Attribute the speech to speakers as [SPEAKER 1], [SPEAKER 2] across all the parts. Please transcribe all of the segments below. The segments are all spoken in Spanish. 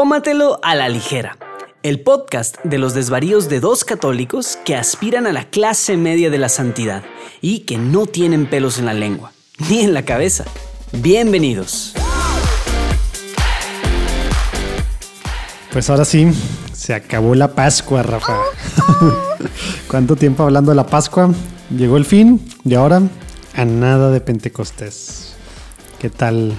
[SPEAKER 1] Tómatelo a la ligera, el podcast de los desvaríos de dos católicos que aspiran a la clase media de la santidad y que no tienen pelos en la lengua, ni en la cabeza. Bienvenidos.
[SPEAKER 2] Pues ahora sí, se acabó la Pascua, Rafa. ¿Cuánto tiempo hablando de la Pascua? Llegó el fin y ahora a nada de Pentecostés. ¿Qué tal?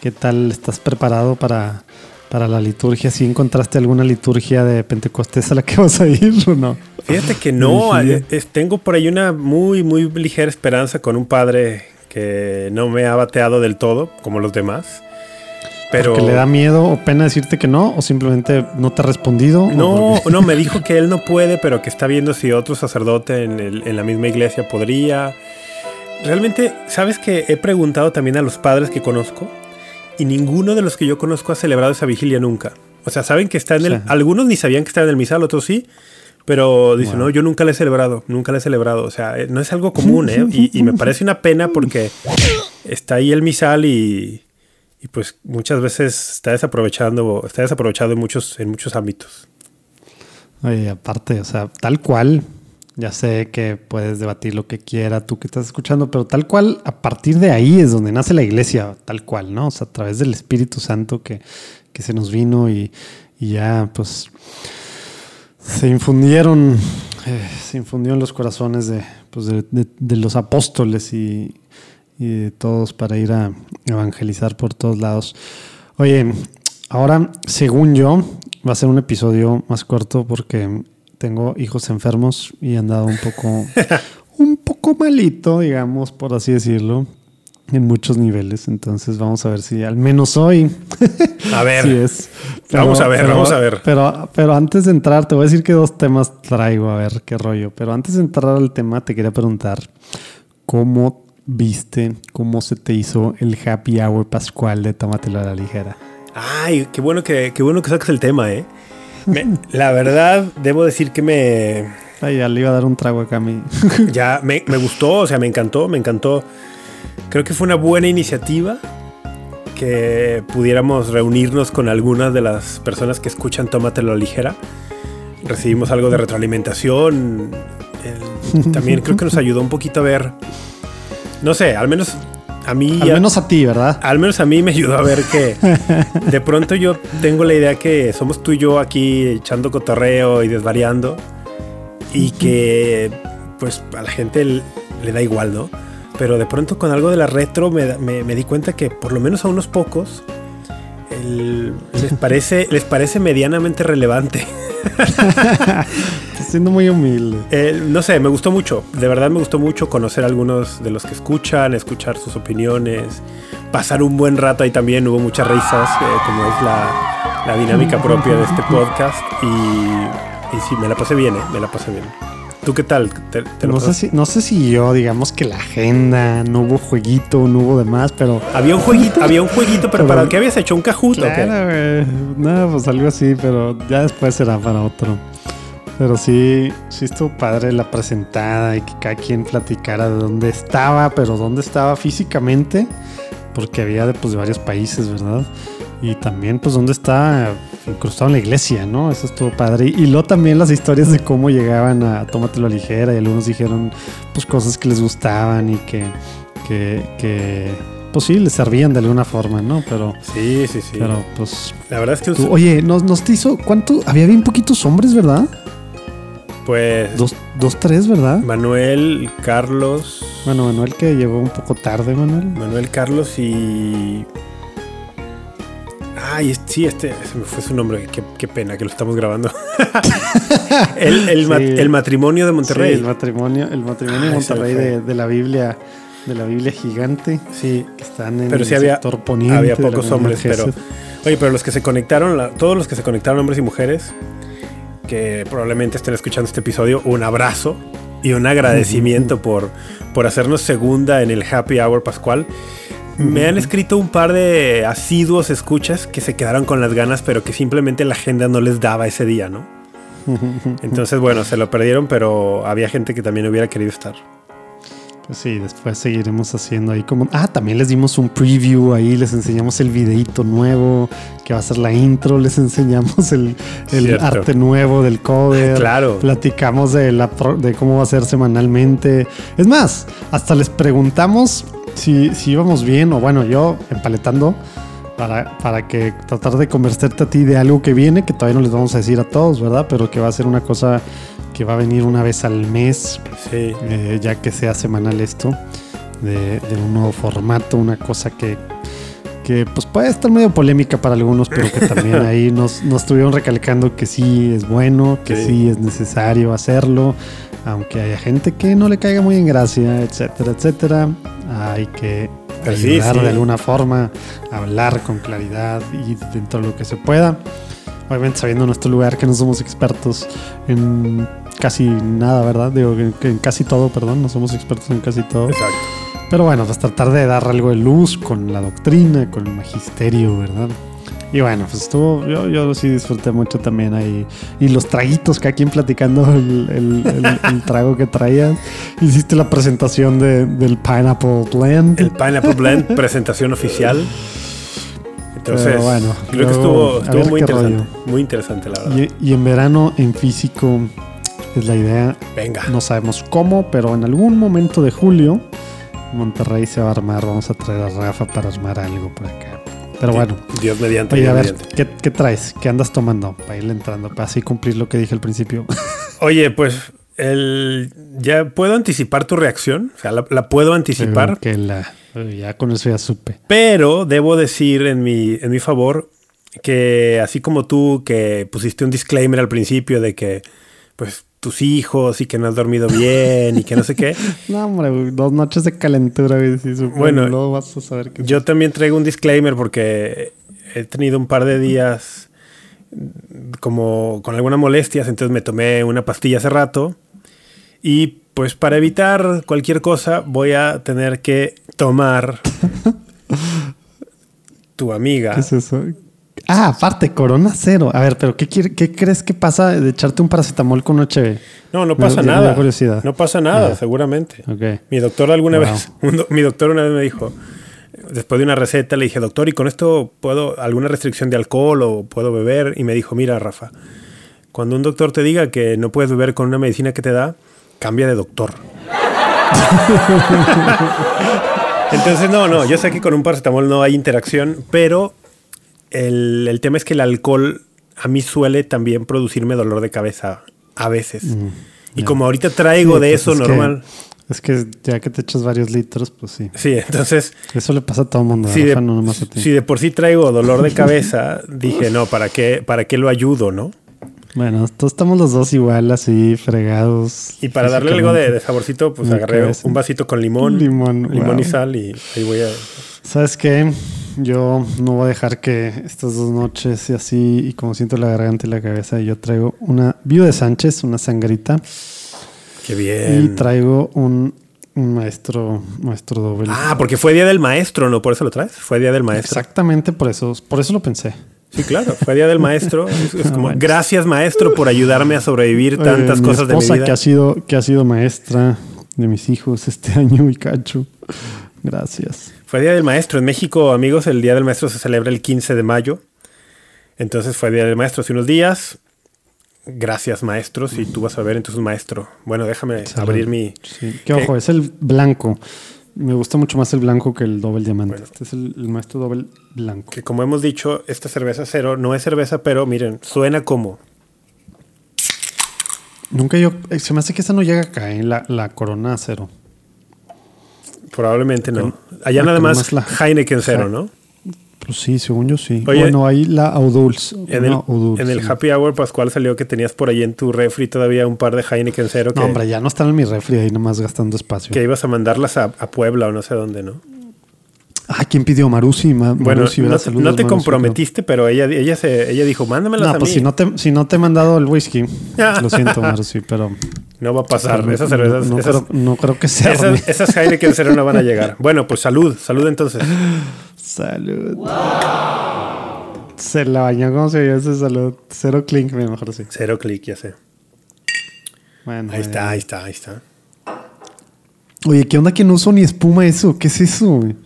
[SPEAKER 2] ¿Qué tal estás preparado para para la liturgia. ¿Si encontraste alguna liturgia de Pentecostés a la que vas a ir o no?
[SPEAKER 3] Fíjate que no, eh, tengo por ahí una muy, muy ligera esperanza con un padre que no me ha bateado del todo, como los demás.
[SPEAKER 2] Pero ¿Porque le da miedo o pena decirte que no? ¿O simplemente no te ha respondido?
[SPEAKER 3] No, no, me dijo que él no puede, pero que está viendo si otro sacerdote en, en la misma iglesia podría. Realmente, ¿sabes que he preguntado también a los padres que conozco? Y ninguno de los que yo conozco ha celebrado esa vigilia nunca. O sea, saben que está en el. Algunos ni sabían que está en el misal, otros sí. Pero dicen, no, yo nunca la he celebrado, nunca la he celebrado. O sea, eh, no es algo común, ¿eh? Y, me parece una pena porque está ahí el misal y, y, pues muchas veces está desaprovechando, está desaprovechado en muchos, en muchos ámbitos.
[SPEAKER 2] Oye, aparte, o sea, tal cual, ya sé que puedes debatir lo que quiera tú que estás escuchando, pero tal cual, a partir de ahí es donde nace la iglesia, tal cual, ¿no? O sea, a través del Espíritu Santo que, se nos vino y, ya, pues, se infundieron, eh, se infundió en los corazones de, pues, de, los apóstoles y, y de todos para ir a evangelizar por todos lados. Oye, ahora, según yo, va a ser un episodio más corto porque tengo hijos enfermos y he andado un poco, un poco malito, digamos, por así decirlo, en muchos niveles. Entonces vamos a ver si al menos hoy.
[SPEAKER 3] A ver. es. vamos a ver, vamos a ver.
[SPEAKER 2] Pero, pero antes de entrar, te voy a decir que dos temas traigo, a ver qué rollo. Pero antes de entrar al tema, te quería preguntar cómo viste, cómo se te hizo el happy hour pascual de Tómatelo a la ligera.
[SPEAKER 3] Ay, qué bueno que, qué bueno que sacas el tema, ¿eh? La verdad, debo decir que me.
[SPEAKER 2] Ay, ya le iba a dar un trago acá a mí.
[SPEAKER 3] ya me, gustó, o sea, me encantó, me encantó. Creo que fue una buena iniciativa que pudiéramos reunirnos con algunas de las personas que escuchan Tómatelo a ligera. Recibimos algo de retroalimentación. también creo que nos ayudó un poquito a ver. No sé, al menos a mí.
[SPEAKER 2] Al menos a ti, ¿verdad?
[SPEAKER 3] Al menos a mí me ayudó a ver que de pronto yo tengo la idea que somos tú y yo aquí echando cotorreo y desvariando y que pues a la gente le da igual, ¿no? Pero de pronto con algo de la retro me, di cuenta que por lo menos a unos pocos les, parece, les parece medianamente relevante.
[SPEAKER 2] siendo muy humilde.
[SPEAKER 3] Eh, no sé, me gustó mucho. De verdad me gustó mucho conocer a algunos de los que escuchan, escuchar sus opiniones, pasar un buen rato ahí también. Hubo muchas risas, eh, como es la, dinámica propia de este podcast. Y, y sí, me la pasé bien, eh, me la pasé bien. ¿Tú qué tal?
[SPEAKER 2] no, sé si, no sé si yo, digamos que la agenda, no hubo jueguito, no hubo demás, pero.
[SPEAKER 3] Había un jueguito, había un jueguito, pero, ¿para qué habías hecho? ¿Un cajuto?
[SPEAKER 2] Claro, No, pues algo así, pero ya después será para otro. Pero sí, sí estuvo padre la presentada y que cada quien platicara de dónde estaba, pero dónde estaba físicamente, porque había de, pues, de varios países, ¿verdad? Y también, pues, dónde está incrustado en la iglesia, ¿no? Eso estuvo padre. Y luego también las historias de cómo llegaban a Tómatelo ligera y algunos dijeron, pues, cosas que les gustaban y que, que, que pues sí, les servían de alguna forma, ¿no? Pero.
[SPEAKER 3] Sí, sí, sí.
[SPEAKER 2] Pero pues.
[SPEAKER 3] La verdad es que.
[SPEAKER 2] oye, nos, nos te hizo. ¿Cuánto? Había bien poquitos hombres, ¿verdad?
[SPEAKER 3] Pues.
[SPEAKER 2] Dos, dos, tres, ¿verdad?
[SPEAKER 3] Manuel, Carlos.
[SPEAKER 2] Bueno, Manuel que llegó un poco tarde, Manuel.
[SPEAKER 3] Manuel, Carlos y. Ay, sí, este, ese me fue su nombre. Qué, pena que lo estamos grabando. el, el, matrimonio de Monterrey.
[SPEAKER 2] Sí, el matrimonio, el matrimonio de ah, Monterrey de, la Biblia, de la Biblia gigante.
[SPEAKER 3] Sí.
[SPEAKER 2] Que están en
[SPEAKER 3] pero sí había, Había pocos hombres, pero. Oye, pero los que se conectaron, todos los que se conectaron, hombres y mujeres, que probablemente estén escuchando este episodio, un abrazo y un agradecimiento por, por hacernos segunda en el Happy Hour Pascual. Me han escrito un par de asiduos escuchas que se quedaron con las ganas, pero que simplemente la agenda no les daba ese día, ¿no? Entonces, bueno, se lo perdieron, pero había gente que también hubiera querido estar.
[SPEAKER 2] Pues sí, después seguiremos haciendo ahí como... Ah, también les dimos un preview ahí, les enseñamos el videíto nuevo, que va a ser la intro, les enseñamos el, arte nuevo del cover.
[SPEAKER 3] Claro.
[SPEAKER 2] Platicamos de, la, de cómo va a ser semanalmente. Es más, hasta les preguntamos si, si íbamos bien o bueno, yo empaletando para, para que tratar de convencerte a ti de algo que viene, que todavía no les vamos a decir a todos, ¿verdad? Pero que va a ser una cosa que va a venir una vez al mes,
[SPEAKER 3] Sí.
[SPEAKER 2] eh, ya que sea semanal esto, de, de un nuevo formato, una cosa que, que pues puede estar medio polémica para algunos, pero que también ahí nos, nos estuvieron recalcando que sí es bueno, que
[SPEAKER 3] Sí.
[SPEAKER 2] sí. es necesario hacerlo, aunque haya gente que no le caiga muy en gracia, etcétera, etcétera. Hay que
[SPEAKER 3] sí,
[SPEAKER 2] ayudar
[SPEAKER 3] sí.
[SPEAKER 2] de alguna forma hablar con claridad y dentro de lo que se pueda. Obviamente sabiendo nuestro lugar que no somos expertos en casi nada, ¿verdad? Digo, que en casi todo, perdón, no somos expertos en casi todo.
[SPEAKER 3] Exacto.
[SPEAKER 2] Pero bueno, pues tratar de dar algo de luz con la doctrina, con el magisterio, ¿verdad? Y bueno, pues estuvo, yo, yo sí disfruté mucho también ahí. Y los traguitos, cada quien platicando el, el- el- el trago que traías. Hiciste la presentación de- del Pineapple Blend.
[SPEAKER 3] El Pineapple Blend, presentación oficial. Entonces,
[SPEAKER 2] Pero bueno,
[SPEAKER 3] creo que estuvo, estuvo muy interesante. Muy interesante, la verdad.
[SPEAKER 2] y, y en verano, en físico, es la idea.
[SPEAKER 3] Venga.
[SPEAKER 2] No sabemos cómo, pero en algún momento de julio, Monterrey se va a armar. Vamos a traer a Rafa para armar algo por acá. Pero bueno,
[SPEAKER 3] Dios mediante.
[SPEAKER 2] Oye,
[SPEAKER 3] Dios
[SPEAKER 2] a ver,
[SPEAKER 3] mediante.
[SPEAKER 2] ¿qué, qué traes? ¿Qué andas tomando? Para ir entrando, para así cumplir lo que dije al principio.
[SPEAKER 3] Oye, pues el, ya puedo anticipar tu reacción. O sea, la, la puedo anticipar.
[SPEAKER 2] que la, ya con eso ya supe.
[SPEAKER 3] Pero debo decir en mi, en mi favor que así como tú que pusiste un disclaimer al principio de que pues tus hijos y que no has dormido bien y que no sé qué,
[SPEAKER 2] No, hombre, dos noches de calentura, supe.
[SPEAKER 3] Bueno,
[SPEAKER 2] luego vas a saber que
[SPEAKER 3] yo también traigo un disclaimer porque he tenido un par de días como con algunas molestias, entonces me tomé una pastilla hace rato y pues para evitar cualquier cosa voy a tener que tomar tu amiga.
[SPEAKER 2] ¿Qué es eso? Ah, aparte, Corona Cero. A ver, pero ¿qué, quiere- qué crees que pasa de echarte un paracetamol con un HB?
[SPEAKER 3] No, no pasa
[SPEAKER 2] me
[SPEAKER 3] nada.
[SPEAKER 2] curiosidad.
[SPEAKER 3] No pasa nada, seguramente. Mi doctor alguna
[SPEAKER 2] Wow.
[SPEAKER 3] vez, do- mi doctor una vez me dijo, después de una receta, le dije, doctor, ¿y con esto puedo alguna restricción de alcohol o puedo beber? Y me dijo, mira, Rafa, cuando un doctor te diga que no puedes beber con una medicina que te da, cambia de doctor. Entonces, no, no, yo sé que con un paracetamol no hay interacción, pero el, el tema es que el alcohol a mí suele también producirme dolor de cabeza a veces. y
[SPEAKER 2] Mm, ya.
[SPEAKER 3] como ahorita traigo
[SPEAKER 2] Sí,
[SPEAKER 3] de
[SPEAKER 2] pues
[SPEAKER 3] eso
[SPEAKER 2] es que-
[SPEAKER 3] normal.
[SPEAKER 2] es que ya que te echas varios litros, pues sí.
[SPEAKER 3] Sí, entonces,
[SPEAKER 2] Eso le pasa a todo el mundo.
[SPEAKER 3] si de,
[SPEAKER 2] no nomás a ti.
[SPEAKER 3] si de por sí traigo dolor de cabeza, dije, no, ¿para qué, ¿para qué lo ayudo, no?
[SPEAKER 2] Bueno, todos estamos los dos igual, así, fregados.
[SPEAKER 3] Y para darle algo de, de saborcito, pues agarré un vasito con limón,
[SPEAKER 2] Limón,
[SPEAKER 3] limón y sal y ahí voy a...
[SPEAKER 2] ¿Sabes qué? Yo no voy a dejar que estas dos noches y así, y como siento la garganta y la cabeza, yo traigo una Viuda de Sánchez, una sangrita,
[SPEAKER 3] Qué
[SPEAKER 2] y
[SPEAKER 3] bien.
[SPEAKER 2] traigo un, un maestro, maestro doble.
[SPEAKER 3] Ah, porque fue Día del Maestro, ¿no? ¿Por eso lo traes? Fue Día del Maestro.
[SPEAKER 2] Exactamente por eso, por eso lo pensé.
[SPEAKER 3] Sí, claro, fue Día del Maestro. Es, es
[SPEAKER 2] Ah,
[SPEAKER 3] como,
[SPEAKER 2] bueno.
[SPEAKER 3] gracias maestro por ayudarme a sobrevivir tantas
[SPEAKER 2] mi
[SPEAKER 3] cosas de mi vida.
[SPEAKER 2] que ha sido que ha sido maestra de mis hijos este año y cacho. Gracias.
[SPEAKER 3] Fue Día del Maestro. En México, amigos, el Día del Maestro se celebra el 15 de mayo. Entonces fue Día del Maestro hace unos días. Gracias, maestro. Si tú vas a ver, entonces maestro. Bueno, déjame
[SPEAKER 2] Salud.
[SPEAKER 3] abrir mi...
[SPEAKER 2] Sí, que ojo, es el blanco. Me gusta mucho más el blanco que el doble diamante.
[SPEAKER 3] Bueno.
[SPEAKER 2] Este es el, el maestro doble blanco.
[SPEAKER 3] Que como hemos dicho, esta cerveza cero no es cerveza, pero miren, suena como...
[SPEAKER 2] Nunca yo. eh, Se me hace que esa no llega acá, en la, la corona cero.
[SPEAKER 3] Probablemente no. Allá nada más
[SPEAKER 2] la-
[SPEAKER 3] Heineken cero, ¿no?
[SPEAKER 2] Pues sí, según yo sí.
[SPEAKER 3] Oye,
[SPEAKER 2] bueno, ahí la Auduls.
[SPEAKER 3] En el,
[SPEAKER 2] Auduls,
[SPEAKER 3] en el. Happy Hour Pascual salió que tenías por ahí en tu refri todavía un par de Heineken cero que,
[SPEAKER 2] No, hombre, ya no están en mi refri ahí nomás gastando espacio.
[SPEAKER 3] que ibas a mandarlas a, a Puebla o no sé dónde, ¿no?
[SPEAKER 2] Ah, ¿quién pidió? Marusi. Ma-
[SPEAKER 3] Bueno,
[SPEAKER 2] Marusi,
[SPEAKER 3] no, no te
[SPEAKER 2] Marusi,
[SPEAKER 3] comprometiste, pero ella, ella, se, ella dijo, mándamelas
[SPEAKER 2] No,
[SPEAKER 3] a
[SPEAKER 2] pues
[SPEAKER 3] mí.
[SPEAKER 2] si no, te, si no te he mandado el whisky, lo siento, Marusi, pero.
[SPEAKER 3] No va a pasar.
[SPEAKER 2] pero
[SPEAKER 3] esas cervezas,
[SPEAKER 2] no,
[SPEAKER 3] esas,
[SPEAKER 2] creo, no creo que sea.
[SPEAKER 3] esas, esas Heineken cero no van a llegar. Bueno, pues salud, salud entonces.
[SPEAKER 2] Salud. Se la bañó como se vio ese salud. Cero clink, mira, mejor sí.
[SPEAKER 3] Cero clic, ya sé.
[SPEAKER 2] Bueno,
[SPEAKER 3] Ahí
[SPEAKER 2] eh,
[SPEAKER 3] está, ahí está, ahí está.
[SPEAKER 2] Oye, ¿qué onda que no uso ni espuma eso? ¿Qué es eso? güey?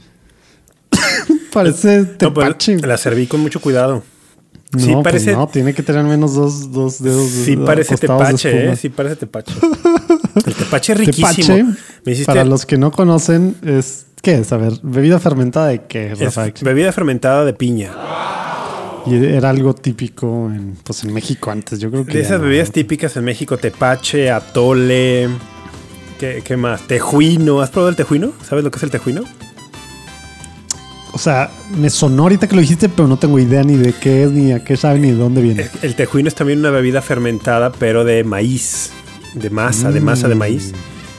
[SPEAKER 2] Parece
[SPEAKER 3] No,
[SPEAKER 2] tepache.
[SPEAKER 3] la serví con mucho cuidado.
[SPEAKER 2] No,
[SPEAKER 3] sí
[SPEAKER 2] pues
[SPEAKER 3] parece,
[SPEAKER 2] no, tiene que tener menos dos, dos dedos.
[SPEAKER 3] sí parece tepache. ¿eh? Sí parece tepache. El tepache es riquísimo.
[SPEAKER 2] Tepache,
[SPEAKER 3] Me hiciste
[SPEAKER 2] para los que no conocen, es ¿qué es? A ver, bebida fermentada de qué,
[SPEAKER 3] es
[SPEAKER 2] Rafa?
[SPEAKER 3] bebida fermentada de piña.
[SPEAKER 2] Y era algo típico en, pues en México antes, yo creo que.
[SPEAKER 3] De esas
[SPEAKER 2] no.
[SPEAKER 3] bebidas típicas en México, tepache, atole, ¿qué, qué más? Tejuino. ¿Has probado el tejuino? ¿Sabes lo que es el tejuino?
[SPEAKER 2] O sea, me sonó ahorita que lo dijiste, pero no tengo idea ni de qué es, ni a qué sabe, ni de dónde viene.
[SPEAKER 3] El, el tejuino es también una bebida fermentada, pero de maíz, de masa, de masa de maíz.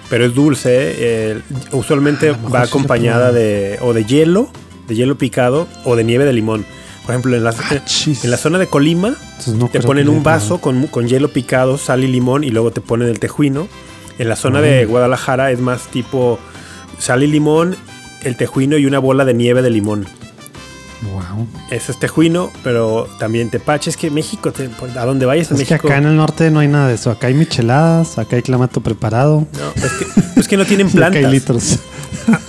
[SPEAKER 3] Pero es dulce. eh, usualmente
[SPEAKER 2] Ah,
[SPEAKER 3] va acompañada de o de hielo, de hielo picado, o de nieve de limón. Por ejemplo, en la,
[SPEAKER 2] Ah,
[SPEAKER 3] en la zona de Colima,
[SPEAKER 2] no
[SPEAKER 3] te ponen un vaso con, con hielo picado, sal y limón, y luego te ponen el tejuino. En la zona de Guadalajara es más tipo sal y limón, el tejuino y una bola de nieve de limón.
[SPEAKER 2] Wow.
[SPEAKER 3] Eso es tejuino, pero también tepache. Es que México, te- por- a donde vayas en
[SPEAKER 2] Es que
[SPEAKER 3] México.
[SPEAKER 2] acá en el norte no hay nada de eso. Acá hay micheladas, acá hay clamato preparado.
[SPEAKER 3] No, es que, es que no tienen
[SPEAKER 2] y acá hay
[SPEAKER 3] plantas.
[SPEAKER 2] litros.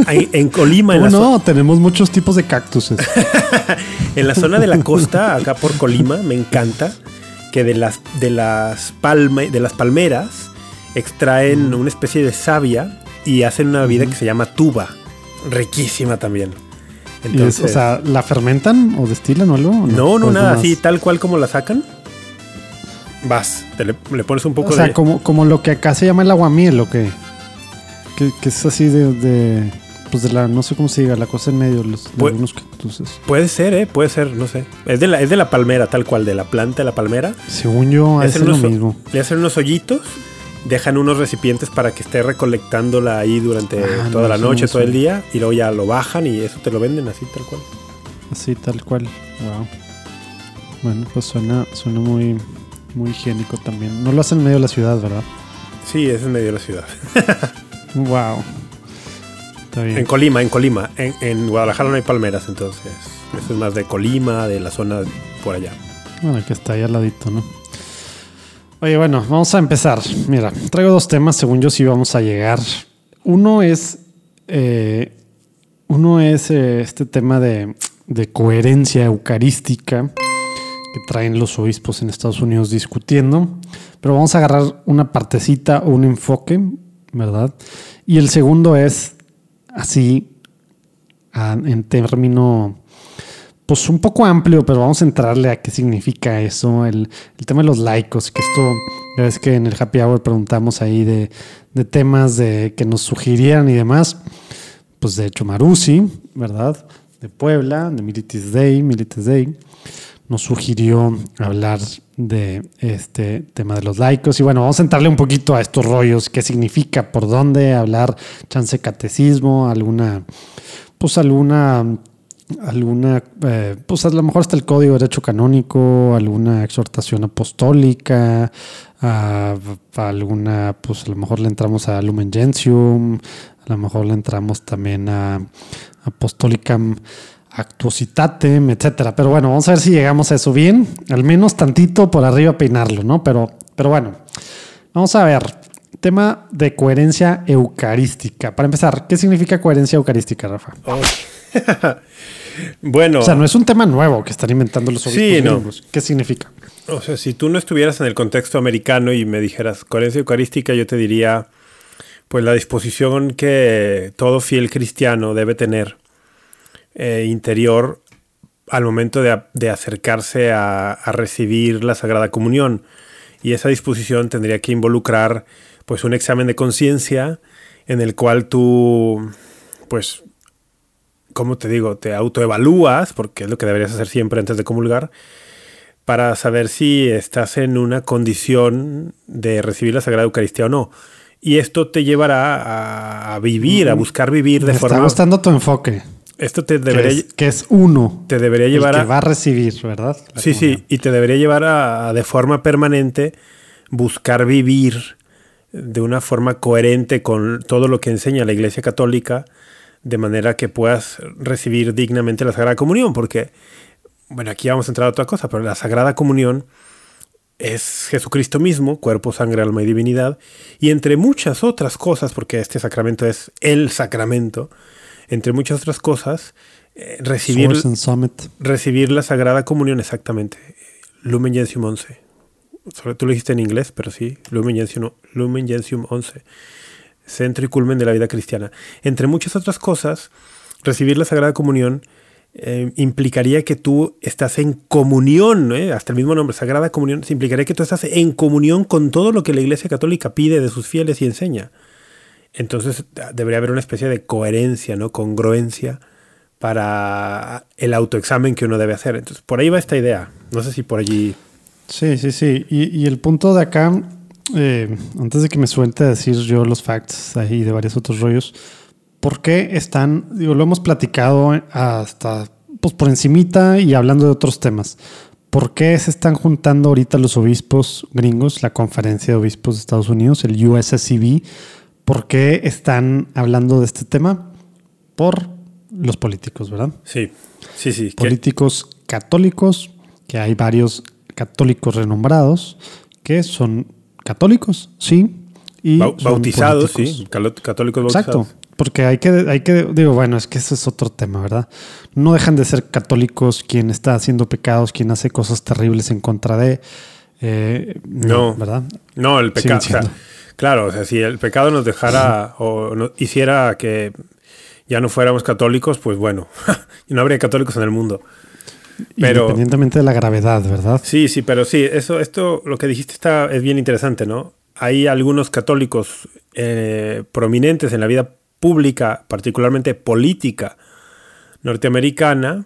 [SPEAKER 3] Hay- en Colima, en
[SPEAKER 2] ¿Cómo
[SPEAKER 3] la,
[SPEAKER 2] no? Tenemos muchos tipos de cactuses.
[SPEAKER 3] en la zona de la costa, acá por Colima, me encanta que de las, de las, palme- de las palmeras extraen una especie de savia y hacen una bebida que se llama tuba. Riquísima también.
[SPEAKER 2] Es-
[SPEAKER 3] Entonces,
[SPEAKER 2] o sea, ¿la fermentan o destilan o algo? o
[SPEAKER 3] no, no,
[SPEAKER 2] ¿O es
[SPEAKER 3] nada, así tal cual como la sacan. Vas, te le, le pones un poco
[SPEAKER 2] O sea,
[SPEAKER 3] de.
[SPEAKER 2] como, como lo que acá se llama el aguamiel, ¿o qué? Que, que es así de, de- Pues de la... No sé cómo se diga, la cosa en medio, los, de algunos cactuses.
[SPEAKER 3] Puede ser, ¿eh? Puede ser, no sé. Es de, la, es de la palmera, tal cual, de la planta de la palmera.
[SPEAKER 2] Según yo, es lo mismo.
[SPEAKER 3] Le hacen unos hoyitos, dejan unos recipientes para que esté recolectándola ahí durante
[SPEAKER 2] Ah,
[SPEAKER 3] toda
[SPEAKER 2] no,
[SPEAKER 3] la noche,
[SPEAKER 2] no
[SPEAKER 3] todo el día, y luego ya lo bajan y eso te lo venden así, tal cual.
[SPEAKER 2] Así, tal cual. Wow. Bueno, pues suena, suena muy, muy higiénico también. No lo hacen en medio de la ciudad, ¿verdad?
[SPEAKER 3] Sí, es en medio de la ciudad.
[SPEAKER 2] Wow. Está bien.
[SPEAKER 3] En Colima, en Colima. En, en Guadalajara no hay palmeras, entonces eso es más de Colima, de la zona por allá.
[SPEAKER 2] Bueno, que está ahí al ladito, ¿no? Oye, bueno, vamos a empezar. Mira, traigo dos temas, según yo sí vamos a llegar. Uno es. eh, uno es eh, este tema de, de coherencia eucarística que traen los obispos en Estados Unidos discutiendo. Pero vamos a agarrar una partecita o un enfoque, ¿verdad? Y el segundo es así, a- en término pues un poco amplio, pero vamos a entrarle a qué significa eso, el, tema de los laicos, que esto, ya ves que en el happy hour preguntamos ahí de, temas de que nos sugirieran y demás, pues de hecho Marusi, ¿verdad? De Puebla, de Militis Day, Militis Day, nos sugirió hablar de este tema de los laicos. Y bueno, vamos a entrarle un poquito a estos rollos, qué significa, por dónde, hablar chance catecismo, alguna, pues alguna alguna, eh, pues a lo mejor hasta el Código de Derecho Canónico, alguna exhortación apostólica, a, alguna, pues a lo mejor le entramos a Lumen Gentium, a lo mejor le entramos también a Apostolicam Actuositatem, etcétera. Pero bueno, vamos a ver si llegamos a eso bien, al menos tantito por arriba peinarlo, ¿no? Pero, pero bueno, vamos a ver. Tema de coherencia eucarística. Para empezar, ¿qué significa coherencia eucarística, Rafa?
[SPEAKER 3] bueno,
[SPEAKER 2] O sea, no es un tema nuevo que están inventando los obispos
[SPEAKER 3] Sí, no.
[SPEAKER 2] ¿Qué significa?
[SPEAKER 3] O sea, si tú no estuvieras en el contexto americano y me dijeras coherencia eucarística, yo te diría, pues la disposición que todo fiel cristiano debe tener eh, interior al momento de, acercarse a, a recibir la Sagrada Comunión. Y esa disposición tendría que involucrar, pues, un examen de conciencia en el cual tú, pues, ¿cómo te digo? Te autoevalúas, porque es lo que deberías hacer siempre antes de comulgar, para saber si estás en una condición de recibir la Sagrada Eucaristía o no. Y esto te llevará a, vivir, a buscar vivir de
[SPEAKER 2] Me está
[SPEAKER 3] forma...
[SPEAKER 2] gustando tu enfoque.
[SPEAKER 3] Esto te
[SPEAKER 2] Que
[SPEAKER 3] debería,
[SPEAKER 2] es, que es uno.
[SPEAKER 3] te debería llevar
[SPEAKER 2] el que
[SPEAKER 3] a...
[SPEAKER 2] va a recibir, ¿verdad? La
[SPEAKER 3] Sí, sí, y te debería llevar a de forma permanente buscar vivir de una forma coherente con todo lo que enseña la Iglesia Católica, de manera que puedas recibir dignamente la Sagrada Comunión, porque, bueno, aquí vamos a entrar a otra cosa, pero la Sagrada Comunión es Jesucristo mismo, cuerpo, sangre, alma y divinidad, y entre muchas otras cosas, porque este sacramento es el sacramento, entre muchas otras cosas, eh, recibir, recibir la Sagrada Comunión, exactamente. Lumen Gentium 11. Tú lo dijiste en inglés, pero sí, Lumen Gentium, Lumen Gentium 11. Centro y culmen de la vida cristiana. Entre muchas otras cosas, recibir la Sagrada Comunión eh, implicaría que tú estás en comunión, ¿eh? hasta el mismo nombre, Sagrada Comunión, implicaría que tú estás en comunión con todo lo que la Iglesia Católica pide de sus fieles y enseña. Entonces debería haber una especie de coherencia, ¿no? Congruencia para el autoexamen que uno debe hacer. Entonces, por ahí va esta idea. No sé si por allí.
[SPEAKER 2] Sí, sí, sí. Y, el punto de acá, eh, antes de que me suelte a decir yo los facts ahí de varios otros rollos, ¿por qué están, digo, lo hemos platicado hasta pues por encimita y hablando de otros temas? ¿Por qué se están juntando ahorita los obispos gringos, la conferencia de obispos de Estados Unidos, el USCB? ¿Por qué están hablando de este tema? Por los políticos, ¿verdad?
[SPEAKER 3] Sí, sí, sí.
[SPEAKER 2] Políticos católicos, que hay varios católicos renombrados que son católicos, sí.
[SPEAKER 3] Y bautizados, sí, católicos bautizados. Exacto.
[SPEAKER 2] Porque hay que, hay que, digo, bueno, es que ese es otro tema, ¿verdad? No dejan de ser católicos quien está haciendo pecados, quien hace cosas terribles en contra de. Eh, no, ¿verdad?
[SPEAKER 3] No, el pecado. claro, o sea, si el pecado nos dejara o no, hiciera que ya no fuéramos católicos, pues bueno, no habría católicos en el mundo.
[SPEAKER 2] Pero, Independientemente de la gravedad, ¿verdad?
[SPEAKER 3] Sí, sí, pero sí, eso, esto, lo que dijiste está, es bien interesante, ¿no? Hay algunos católicos eh, prominentes en la vida pública, particularmente política norteamericana,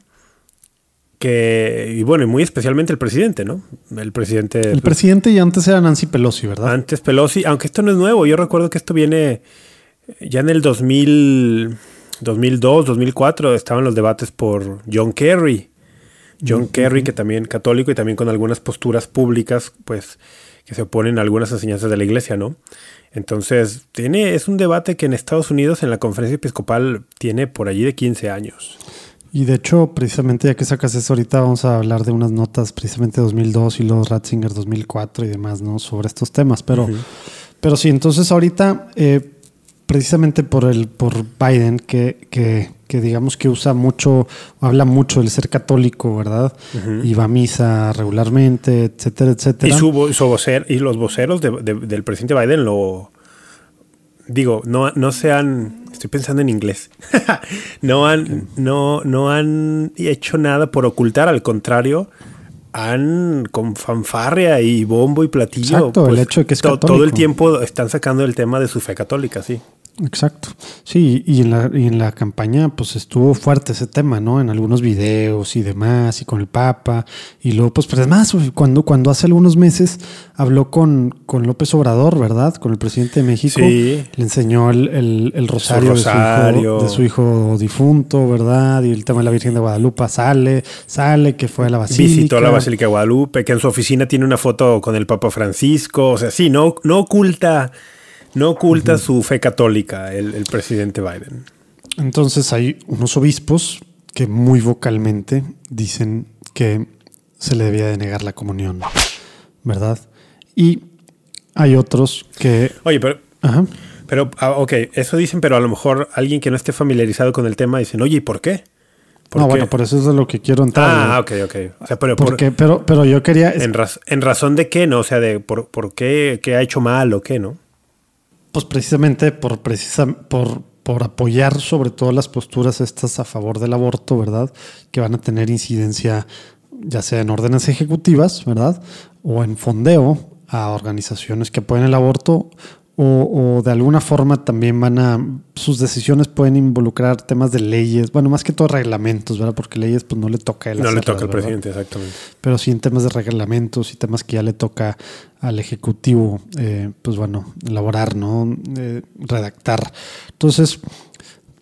[SPEAKER 3] que, y bueno, y muy especialmente el presidente, ¿no? El presidente...
[SPEAKER 2] El presidente y antes era Nancy Pelosi, ¿verdad?
[SPEAKER 3] Antes Pelosi, aunque esto no es nuevo, yo recuerdo que esto viene ya en el 2000, 2002, 2004, estaban los debates por John Kerry. John Kerry, que también católico y también con algunas posturas públicas, pues, que se oponen a algunas enseñanzas de la iglesia, ¿no? Entonces, tiene, es un debate que en Estados Unidos, en la conferencia episcopal, tiene por allí de 15 años.
[SPEAKER 2] Y de hecho, precisamente ya que sacas eso ahorita, vamos a hablar de unas notas precisamente 2002 y los Ratzinger 2004 y demás, ¿no? Sobre estos temas. Pero, pero sí, entonces ahorita, eh, precisamente por el por Biden, que, que, que, digamos que usa mucho, habla mucho del ser católico, ¿verdad? Y va a misa regularmente, etcétera, etcétera.
[SPEAKER 3] Y, su, y los voceros del presidente Biden lo... Digo, no, no se han... Estoy pensando en inglés. no, han, no, no han hecho nada por ocultar, al contrario, han con fanfarria y bombo y platillo.
[SPEAKER 2] Exacto, el pues, hecho de que es católico.
[SPEAKER 3] Todo el tiempo están sacando el tema de su fe católica, sí.
[SPEAKER 2] Exacto. Sí, y en, la, y en la campaña pues estuvo fuerte ese tema, ¿no? En algunos videos y demás, y con el Papa. Y luego, pues, pues más, cuando, cuando hace algunos meses habló con, con López Obrador, ¿verdad? Con el presidente de México. Le enseñó el, el, rosario, De, su hijo, difunto, ¿verdad? Y el tema de la Virgen de Guadalupe sale, sale, que fue a la Basílica.
[SPEAKER 3] Visitó la Basílica de Guadalupe, que en su oficina tiene una foto con el Papa Francisco. O sea, sí, no, no oculta no oculta su fe católica el, presidente Biden.
[SPEAKER 2] Entonces hay unos obispos que muy vocalmente dicen que se le debía denegar la comunión, ¿verdad? Y hay otros que...
[SPEAKER 3] Oye, pero... Pero, ah, ok, eso dicen, pero a lo mejor alguien que no esté familiarizado con el tema dicen, oye, ¿y por qué?
[SPEAKER 2] no, bueno, por eso es de lo que quiero entrar.
[SPEAKER 3] Ah, ok, ok. O sea, pero,
[SPEAKER 2] pero, pero yo quería...
[SPEAKER 3] En, en, razón de qué, ¿no? O sea, de por, por qué, qué ha hecho mal o qué, ¿no?
[SPEAKER 2] Pues precisamente por, por, por apoyar sobre todo las posturas estas a favor del aborto, ¿verdad? Que van a tener incidencia ya sea en órdenes ejecutivas, ¿verdad? O en fondeo a organizaciones que apoyan el aborto o, de alguna forma también van a, sus decisiones pueden involucrar temas de leyes, bueno, más que todo reglamentos, ¿verdad? Porque leyes pues no le toca él.
[SPEAKER 3] No le toca al presidente, exactamente.
[SPEAKER 2] Pero sí en temas de reglamentos y temas que ya le toca al Ejecutivo, eh, pues bueno, elaborar, ¿no? Eh, redactar. Entonces,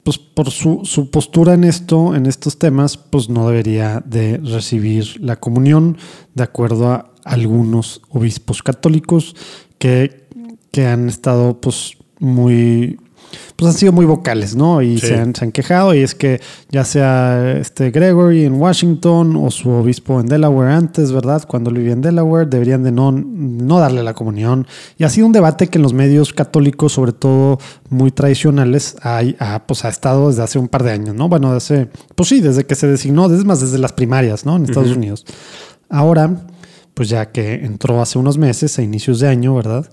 [SPEAKER 2] pues por su, su, postura en esto, en estos temas, pues no debería de recibir la comunión de acuerdo a algunos obispos católicos que que han estado pues muy pues han sido muy vocales, ¿no? Y
[SPEAKER 3] Sí.
[SPEAKER 2] se, han, se han quejado y es que ya sea este Gregory en Washington o su obispo en Delaware antes, ¿verdad? Cuando vivía en Delaware, deberían de no, no darle la comunión. Y ha sido un debate que en los medios católicos, sobre todo muy tradicionales, hay, ha, pues, ha estado desde hace un par de años, ¿no? Bueno, desde, pues sí, desde que se designó, es más, desde las primarias, ¿no? En Estados Unidos. Ahora, pues ya que entró hace unos meses, a inicios de año, ¿verdad?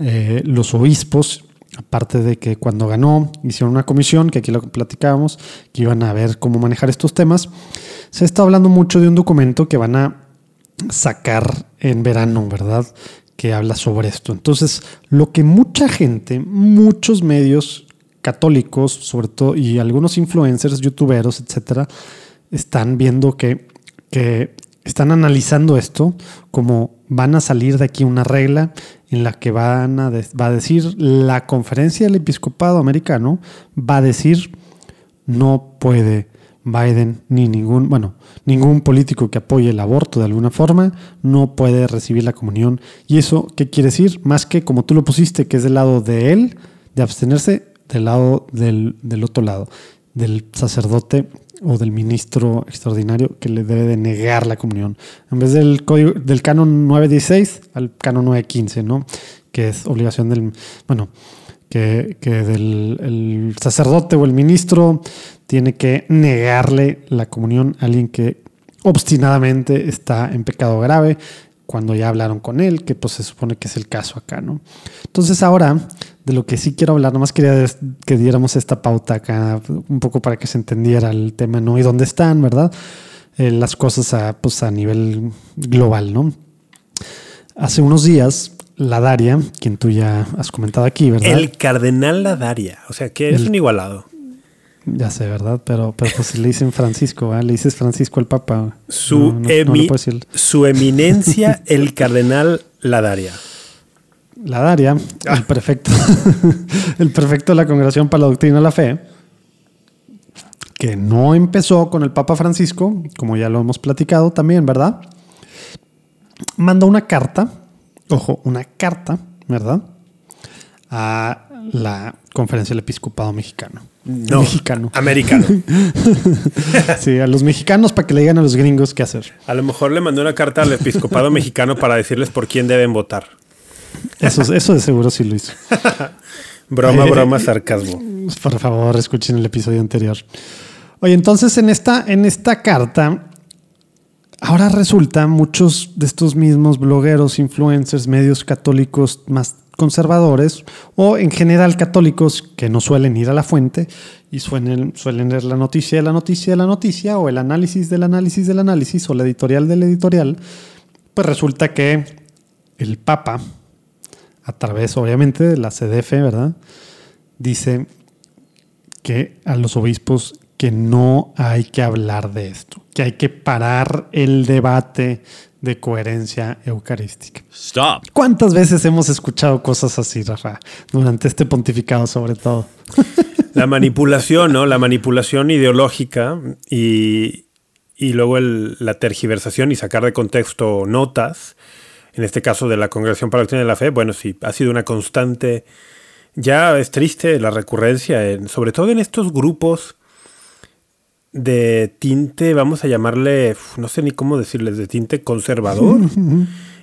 [SPEAKER 2] Eh, los obispos, aparte de que cuando ganó, hicieron una comisión, que aquí lo platicábamos, que iban a ver cómo manejar estos temas, se está hablando mucho de un documento que van a sacar en verano, ¿verdad? Que habla sobre esto. Entonces, lo que mucha gente, muchos medios católicos, sobre todo, y algunos influencers, youtuberos, etcétera, están viendo que, que están analizando esto como van a salir de aquí una regla en la que van a va a decir la conferencia del episcopado americano va a decir no puede Biden ni ningún, bueno, ningún político que apoye el aborto de alguna forma no puede recibir la comunión. ¿Y eso qué quiere decir? Más que como tú lo pusiste, que es del lado de él, de abstenerse, del lado del, del otro lado, del sacerdote o del ministro extraordinario que le debe de negar la comunión. En vez del código del canon 916 al canon 915, ¿no? Que es obligación del, bueno, que, que del el sacerdote o el ministro tiene que negarle la comunión a alguien que obstinadamente está en pecado grave cuando ya hablaron con él, que pues se supone que es el caso acá, ¿no? Entonces ahora, de lo que sí quiero hablar, nomás quería que diéramos esta pauta acá, un poco para que se entendiera el tema, ¿no? Y dónde están, ¿verdad? Eh, las cosas a, pues, a nivel global, ¿no? Hace unos días, la Daria, quien tú ya has comentado aquí, ¿verdad?
[SPEAKER 3] El cardenal Ladaria. O sea, que es
[SPEAKER 2] El-
[SPEAKER 3] un igualado.
[SPEAKER 2] Ya sé, ¿verdad? Pero, pero pues le dicen Francisco, ¿verdad? Le dices Francisco al Papa.
[SPEAKER 3] Su,
[SPEAKER 2] No, no-
[SPEAKER 3] emi- su eminencia, el cardenal Ladaria.
[SPEAKER 2] La Daria,
[SPEAKER 3] Ah.
[SPEAKER 2] el prefecto, el prefecto de la Congregación para la Doctrina de la Fe, que no empezó con el Papa Francisco, como ya lo hemos platicado también, ¿verdad? Mandó una carta, ojo, una carta, ¿verdad? A la Conferencia del Episcopado Mexicano.
[SPEAKER 3] No,
[SPEAKER 2] Mexicano.
[SPEAKER 3] americano.
[SPEAKER 2] Sí, a los mexicanos para que le digan a los gringos qué hacer.
[SPEAKER 3] A lo mejor le mandó una carta al episcopado mexicano para decirles por quién deben votar.
[SPEAKER 2] Eso, eso de seguro sí lo hizo.
[SPEAKER 3] Broma, broma, sarcasmo.
[SPEAKER 2] Por favor, escuchen el episodio anterior. Oye, entonces en esta, en esta carta, ahora resulta muchos de estos mismos blogueros, influencers, medios católicos más conservadores o en general católicos que no suelen ir a la fuente y suelen, suelen leer la noticia de la noticia de la noticia o el análisis del análisis del análisis o la editorial del editorial, pues resulta que el Papa, a través obviamente de la CDF, ¿verdad? Dice que a los obispos que no hay que hablar de esto, que hay que parar el debate de coherencia eucarística.
[SPEAKER 4] Stop.
[SPEAKER 2] ¿Cuántas veces hemos escuchado cosas así, Rafa? Durante este pontificado sobre todo.
[SPEAKER 3] La manipulación, ¿no? La manipulación ideológica y, y luego el- la tergiversación y sacar de contexto notas, en este caso de la Congregación para la Doctrina de la Fe, bueno, sí, ha sido una constante. Ya es triste la recurrencia, en- sobre todo en estos grupos de tinte, vamos a llamarle, no sé ni cómo decirles, de tinte conservador.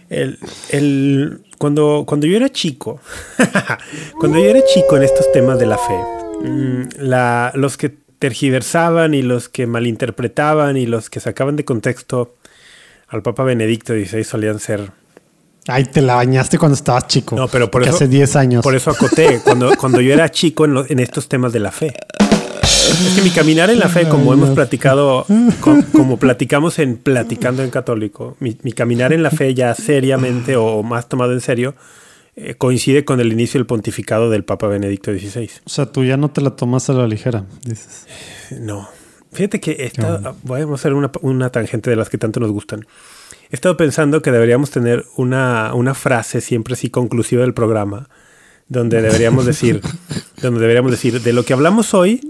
[SPEAKER 3] El, el- cuando, cuando yo era chico, cuando yo era chico en estos temas de la fe, mm, la- los que tergiversaban y los que malinterpretaban y los que sacaban de contexto al Papa Benedicto XVI solían ser...
[SPEAKER 2] Ay, te la bañaste cuando estabas chico.
[SPEAKER 3] No, pero por eso-
[SPEAKER 2] hace 10 años.
[SPEAKER 3] Por eso acoté, cuando, cuando yo era chico en, lo- en estos temas de la fe. Es que mi caminar en la fe, como hemos platicado, co- como platicamos en Platicando en Católico, mi, mi caminar en la fe ya seriamente o más tomado en serio, eh, coincide con el inicio del pontificado del Papa Benedicto XVI.
[SPEAKER 2] O sea, tú ya no te la tomas a la ligera, dices.
[SPEAKER 3] No. Fíjate que esta, voy a hacer una, una tangente de las que tanto nos gustan. He estado pensando que deberíamos tener una, una frase siempre así conclusiva del programa, donde deberíamos decir, donde deberíamos decir, de lo que hablamos hoy,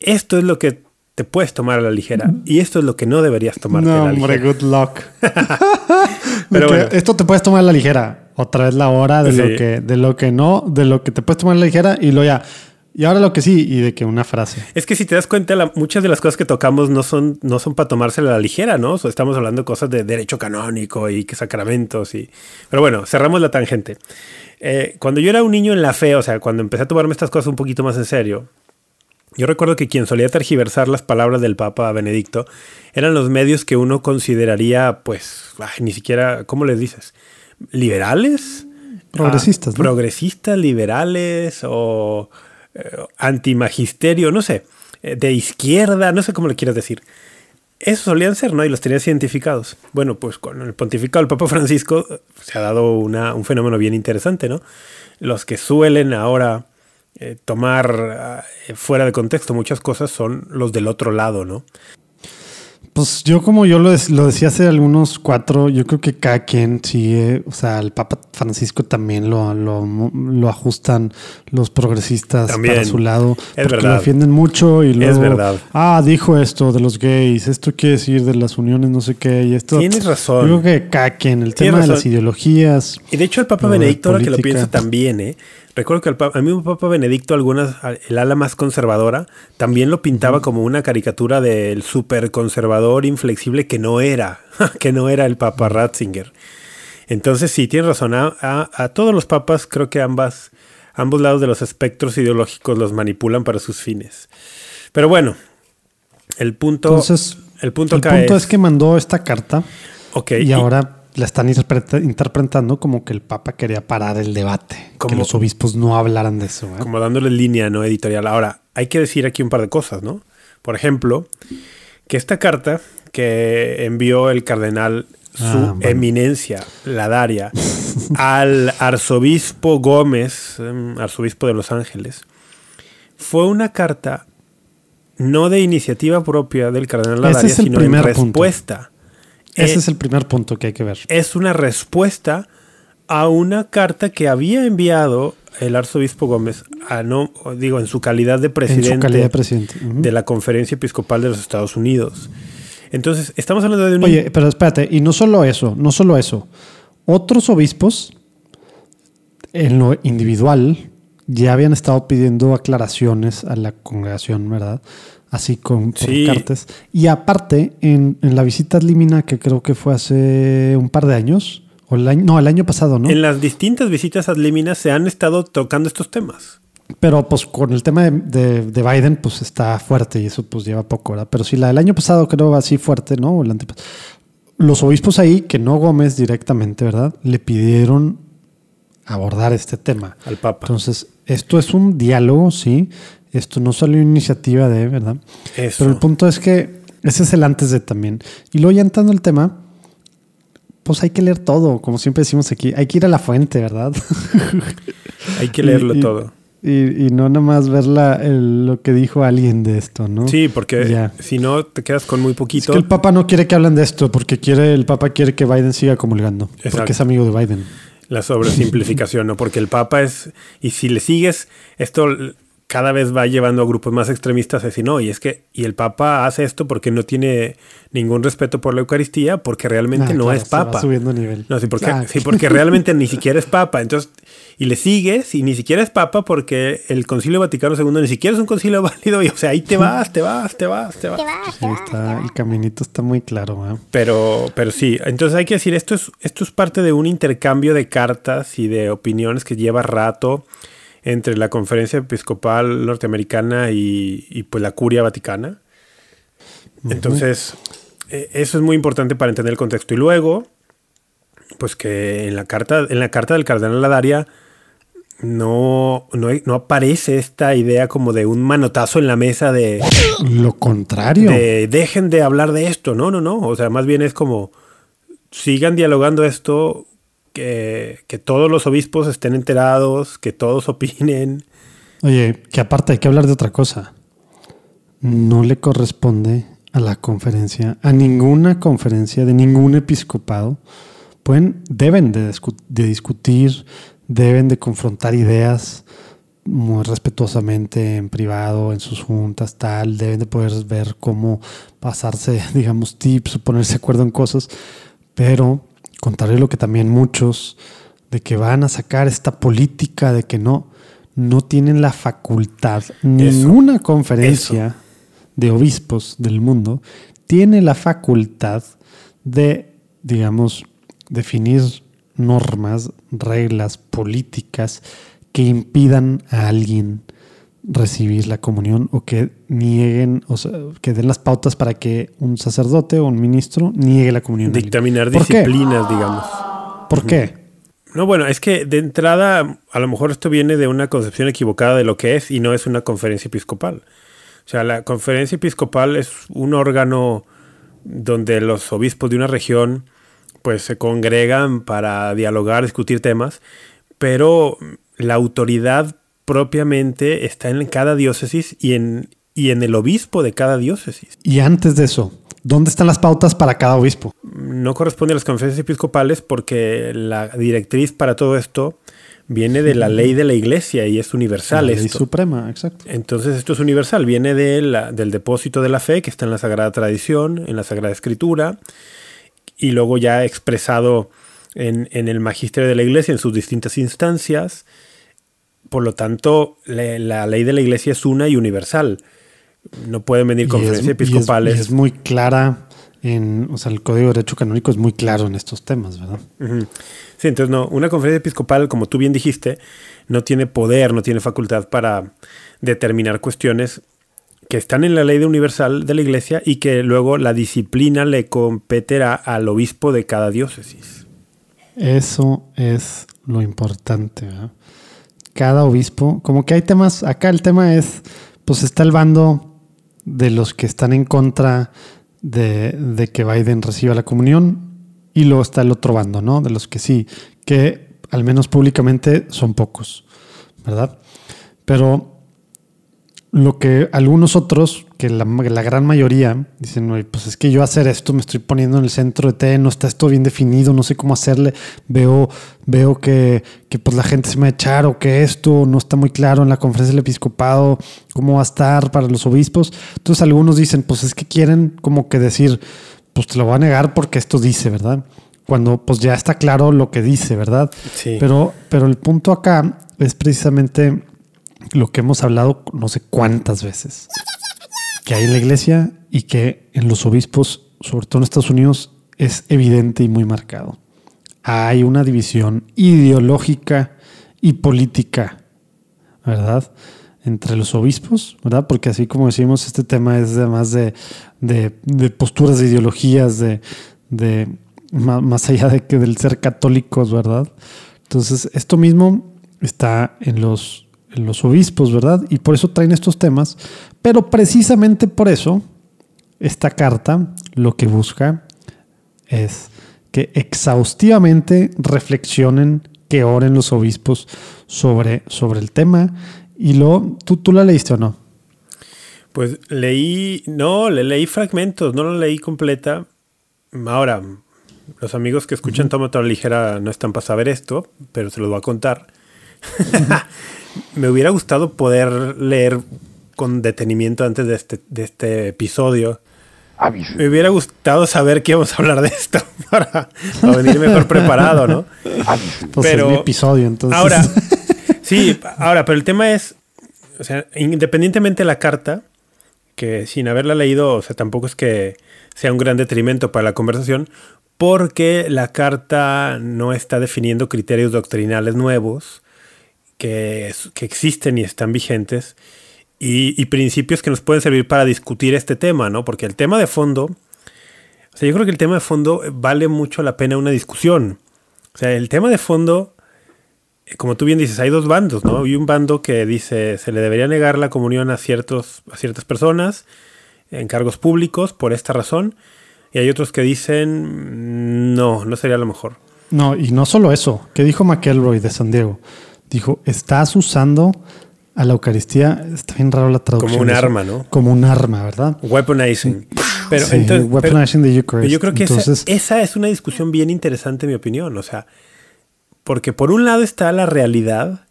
[SPEAKER 3] esto es lo que te puedes tomar a la ligera y esto es lo que no deberías tomarte
[SPEAKER 2] No,
[SPEAKER 3] a la
[SPEAKER 2] hombre,
[SPEAKER 3] ligera.
[SPEAKER 2] good luck.
[SPEAKER 3] Pero bueno.
[SPEAKER 2] Esto te puedes tomar a la ligera. otra vez la hora de
[SPEAKER 3] Sí.
[SPEAKER 2] lo que, de lo que no, de lo que te puedes tomar a la ligera y luego ya. Y ahora lo que sí, y de que una frase.
[SPEAKER 3] Es que si te das cuenta, la- muchas de las cosas que tocamos no son, no son para tomársela a la ligera, ¿no? O sea, estamos hablando de cosas de derecho canónico y que sacramentos y... Pero bueno, cerramos la tangente. Eh, cuando yo era un niño en la fe, o sea, cuando empecé a tomarme estas cosas un poquito más en serio, yo recuerdo que quien solía tergiversar las palabras del Papa Benedicto eran los medios que uno consideraría, pues, ay, ni siquiera, ¿cómo les dices? ¿Liberales?
[SPEAKER 2] Progresistas,
[SPEAKER 3] Ah,
[SPEAKER 2] ¿no?
[SPEAKER 3] Progresistas, liberales o antimagisterio, no sé, eh, de izquierda, no sé cómo le quieras decir. Eso solían ser, ¿no? Y los tenías identificados. Bueno, pues con el pontificado del Papa Francisco eh, se ha dado una- un fenómeno bien interesante, ¿no? Los que suelen ahora eh, tomar ah, eh, fuera de contexto muchas cosas son los del otro lado, ¿no?
[SPEAKER 2] Pues yo como yo lo, lo decía hace algunos cuatro, yo creo que cada quien sigue, o sea, el Papa Francisco también lo, lo, lo ajustan los progresistas
[SPEAKER 3] También.
[SPEAKER 2] para su lado,
[SPEAKER 3] Es
[SPEAKER 2] porque
[SPEAKER 3] verdad.
[SPEAKER 2] lo defienden mucho y luego,
[SPEAKER 3] verdad.
[SPEAKER 2] ah, dijo esto de los gays, esto quiere decir de las uniones, no sé qué, y esto.
[SPEAKER 3] Tienes razón.
[SPEAKER 2] Yo creo que cada quien, el
[SPEAKER 3] Tienes
[SPEAKER 2] tema de las ideologías.
[SPEAKER 3] Y de hecho el Papa Benedicto, ahora que lo pienso también, ¿eh? Recuerdo que el Papa, a mí Papa Benedicto, algunas, el ala más conservadora, también lo pintaba como una caricatura del súper conservador inflexible que no era, que no era el Papa Ratzinger. Entonces sí, tienes razón, a, a- a todos los papas creo que ambas, ambos lados de los espectros ideológicos los manipulan para sus fines. Pero bueno, el punto,
[SPEAKER 2] Entonces,
[SPEAKER 3] el punto
[SPEAKER 2] el
[SPEAKER 3] acá
[SPEAKER 2] punto
[SPEAKER 3] es,
[SPEAKER 2] es que mandó esta carta
[SPEAKER 3] ok,
[SPEAKER 2] y ahora la están interpreta- interpretando como que el Papa quería parar el debate, que
[SPEAKER 3] Como-
[SPEAKER 2] los obispos no hablaran de eso. ¿eh?
[SPEAKER 3] como dándole línea no editorial. Ahora, hay que decir aquí un par de cosas, ¿no? Por ejemplo, que esta carta que envió el cardenal su
[SPEAKER 2] Ah, bueno.
[SPEAKER 3] eminencia, la Daria, al arzobispo Gómez, em, arzobispo de Los Ángeles, fue una carta no de iniciativa propia del cardenal Ladaria,
[SPEAKER 2] es
[SPEAKER 3] sino en respuesta.
[SPEAKER 2] Ese
[SPEAKER 3] Eh,
[SPEAKER 2] es el primer punto que hay que ver.
[SPEAKER 3] es una respuesta a una carta que había enviado el arzobispo Gómez, a no, digo, en su calidad de
[SPEAKER 2] En
[SPEAKER 3] presidente,
[SPEAKER 2] calidad de presidente.
[SPEAKER 3] De la Conferencia Episcopal de los Estados Unidos. Entonces, estamos hablando de un...
[SPEAKER 2] Oye, pero espérate, y no solo eso, no solo eso. Otros obispos, en lo individual, ya habían estado pidiendo aclaraciones a la congregación, ¿verdad? Así con
[SPEAKER 3] Sí.
[SPEAKER 2] cartas. Y aparte, en, en la visita ad limina, que creo que fue hace un par de años, o el año, no, el año pasado, ¿no?
[SPEAKER 3] En las distintas visitas ad limina se han estado tocando estos temas.
[SPEAKER 2] Pero pues con el tema de, de- de Biden, pues está fuerte y eso pues lleva poco, ¿verdad? Pero sí, la del año pasado creo así fuerte, ¿no? O el Los obispos ahí, que no Gómez directamente, ¿verdad? Le pidieron abordar este tema.
[SPEAKER 3] Al Papa.
[SPEAKER 2] Entonces, esto es un diálogo, sí. Esto no salió iniciativa de, ¿verdad?
[SPEAKER 3] Eso.
[SPEAKER 2] Pero el punto es que ese es el antes de también. Y luego ya entrando el tema, pues hay que leer todo, como siempre decimos aquí. Hay que ir a la fuente, ¿verdad?
[SPEAKER 3] Hay que leerlo
[SPEAKER 2] Y-
[SPEAKER 3] todo.
[SPEAKER 2] Y, y no nada más ver la- el- lo que dijo alguien de esto, ¿no?
[SPEAKER 3] Sí, porque
[SPEAKER 2] Ya.
[SPEAKER 3] si no te quedas con muy
[SPEAKER 2] Es
[SPEAKER 3] poquito.
[SPEAKER 2] que el Papa no quiere que hablen de esto porque quiere el Papa quiere que Biden siga comulgando.
[SPEAKER 3] Exacto.
[SPEAKER 2] Porque es amigo de Biden.
[SPEAKER 3] La sobresimplificación, ¿no? Porque el Papa es. Y si le sigues, esto cada vez va llevando a grupos más extremistas a decir, no, y es que. Y el Papa hace esto porque no tiene ningún respeto por la Eucaristía, porque realmente
[SPEAKER 2] Ah,
[SPEAKER 3] no
[SPEAKER 2] claro,
[SPEAKER 3] es
[SPEAKER 2] se va
[SPEAKER 3] Papa.
[SPEAKER 2] subiendo nivel.
[SPEAKER 3] No, sí porque,
[SPEAKER 2] Ah.
[SPEAKER 3] sí, porque realmente ni siquiera es Papa. Entonces, y le sigues, y ni siquiera es Papa porque el Concilio Vaticano II ni siquiera es un concilio válido. Y, o sea, ahí te vas, te vas, te vas, te vas.
[SPEAKER 2] Sí, está, el caminito está muy claro. ¿eh?
[SPEAKER 3] Pero, pero sí, entonces hay que decir, esto es, esto es parte de un intercambio de cartas y de opiniones que lleva rato entre la Conferencia Episcopal Norteamericana y, y, pues la Curia Vaticana. Entonces, eh, eso es muy importante para entender el contexto. Y luego, pues que en la carta, en la carta del cardenal Ladaria no, no, no aparece esta idea como de un manotazo en la mesa de
[SPEAKER 2] Lo contrario.
[SPEAKER 3] de dejen de hablar de esto. No, no, no. O sea, más bien es como sigan dialogando esto, que, que todos los obispos estén enterados, que todos opinen.
[SPEAKER 2] Oye, que aparte hay que hablar de otra cosa. No le corresponde a la conferencia, a ninguna conferencia de ningún episcopado. Pueden, deben de, discu- de discutir, deben de confrontar ideas muy respetuosamente en privado, en sus juntas, tal. Deben de poder ver cómo pasarse, digamos, tips ponerse de acuerdo en cosas. Pero, contrario a lo que también muchos de que van a sacar esta política, de que no, no tienen la facultad, ninguna conferencia de obispos del mundo tiene la facultad de, digamos, definir normas, reglas, políticas que impidan a alguien recibir la comunión o que nieguen, o sea, que den las pautas para que un sacerdote o un ministro niegue la comunión.
[SPEAKER 3] Dictaminar disciplinas, digamos.
[SPEAKER 2] ¿Por qué?
[SPEAKER 3] No, bueno, es que de entrada, a lo mejor esto viene de una concepción equivocada de lo que es y no es una conferencia episcopal. O sea, la conferencia episcopal es un órgano donde los obispos de una región pues se congregan para dialogar, discutir temas, pero la autoridad propiamente está en cada diócesis y en, y en el obispo de cada diócesis.
[SPEAKER 2] Y antes de eso, ¿dónde están las pautas para cada obispo?
[SPEAKER 3] No corresponde a las conferencias episcopales porque la directriz para todo esto viene de la ley de la iglesia y es universal.
[SPEAKER 2] La ley suprema, exacto.
[SPEAKER 3] Entonces esto es universal, viene de la, del depósito de la fe que está en la Sagrada Tradición, en la Sagrada Escritura, y luego ya expresado en, en el magisterio de la iglesia en sus distintas instancias. Por lo tanto, la ley de la iglesia es una y universal. No pueden venir conferencias episcopales.
[SPEAKER 2] es, muy clara en, o sea, el Código de Derecho Canónico es muy claro en estos temas, ¿verdad?
[SPEAKER 3] Sí, entonces no, una conferencia episcopal, como tú bien dijiste, no tiene poder, no tiene facultad para determinar cuestiones que están en la ley de universal de la iglesia y que luego la disciplina le competirá al obispo de cada diócesis.
[SPEAKER 2] Eso es lo importante, ¿verdad? Cada obispo, como que hay temas, acá el tema es, pues está el bando de los que están en contra de, de que Biden reciba la comunión y luego está el otro bando, ¿no? De los que sí, que al menos públicamente son pocos, ¿verdad? Pero lo que algunos otros, que la, gran mayoría, dicen, pues es que yo hacer esto me estoy poniendo en el centro de T, no está esto bien definido, no sé cómo hacerle, veo, veo que, que pues la gente se me va a echar o que esto no está muy claro en la conferencia del episcopado, cómo va a estar para los obispos. Entonces algunos dicen, pues es que quieren como que decir, pues te lo voy a negar porque esto dice, ¿verdad? Cuando pues ya está claro lo que dice, ¿verdad?
[SPEAKER 3] Sí.
[SPEAKER 2] Pero, pero el punto acá es precisamente lo que hemos hablado no sé cuántas veces, que hay en la iglesia y que en los obispos, sobre todo en Estados Unidos, es evidente y muy marcado. Hay una división ideológica y política, ¿verdad? Entre los obispos, ¿verdad? Porque así como decimos, este tema es además de, de, de posturas, de ideologías, de, de más allá de que del ser católicos, ¿verdad? Entonces, esto mismo está en los los obispos, ¿verdad? Y por eso traen estos temas. Pero precisamente por eso, esta carta lo que busca es que exhaustivamente reflexionen, que oren los obispos sobre, sobre el tema. Y lo, ¿tú, ¿tú la leíste o no?
[SPEAKER 3] Pues leí, no, le leí fragmentos, no la leí completa. Ahora, los amigos que escuchan Toma Toda Ligera no están para saber esto, pero se los voy a contar. me hubiera gustado poder leer con detenimiento antes de este, de este episodio. Me hubiera gustado saber que íbamos a hablar de esto para, venir mejor preparado, ¿no?
[SPEAKER 2] Pues pero es episodio, entonces.
[SPEAKER 3] Ahora, sí, ahora, pero el tema es, o sea, independientemente de la carta, que sin haberla leído, o sea, tampoco es que sea un gran detrimento para la conversación, porque la carta no está definiendo criterios doctrinales nuevos, que, existen y están vigentes y, principios que nos pueden servir para discutir este tema, ¿no? Porque el tema de fondo, o sea, yo creo que el tema de fondo vale mucho la pena una discusión. O sea, el tema de fondo, como tú bien dices, hay dos bandos, ¿no? Hay un bando que dice se le debería negar la comunión a, ciertos, a ciertas personas en cargos públicos por esta razón. Y hay otros que dicen no, no sería lo mejor.
[SPEAKER 2] No, y no solo eso. ¿Qué dijo McElroy de San Diego? Dijo, estás usando a la Eucaristía, está bien raro la traducción.
[SPEAKER 3] Como un arma, ¿no?
[SPEAKER 2] Como un arma, ¿verdad?
[SPEAKER 3] Weaponizing.
[SPEAKER 2] Pero, entonces, weaponizing the Eucharist.
[SPEAKER 3] yo creo que esa, es una discusión bien interesante, en mi opinión. O sea, porque por un lado está la realidad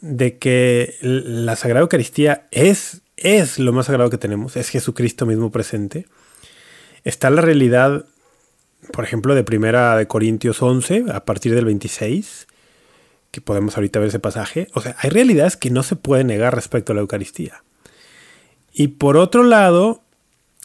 [SPEAKER 3] de que la Sagrada Eucaristía es, es lo más sagrado que tenemos, es Jesucristo mismo presente. Está la realidad, por ejemplo, de Primera de Corintios 11, a partir del 26, que podemos ahorita ver ese pasaje. O sea, hay realidades que no se pueden negar respecto a la Eucaristía. Y por otro lado,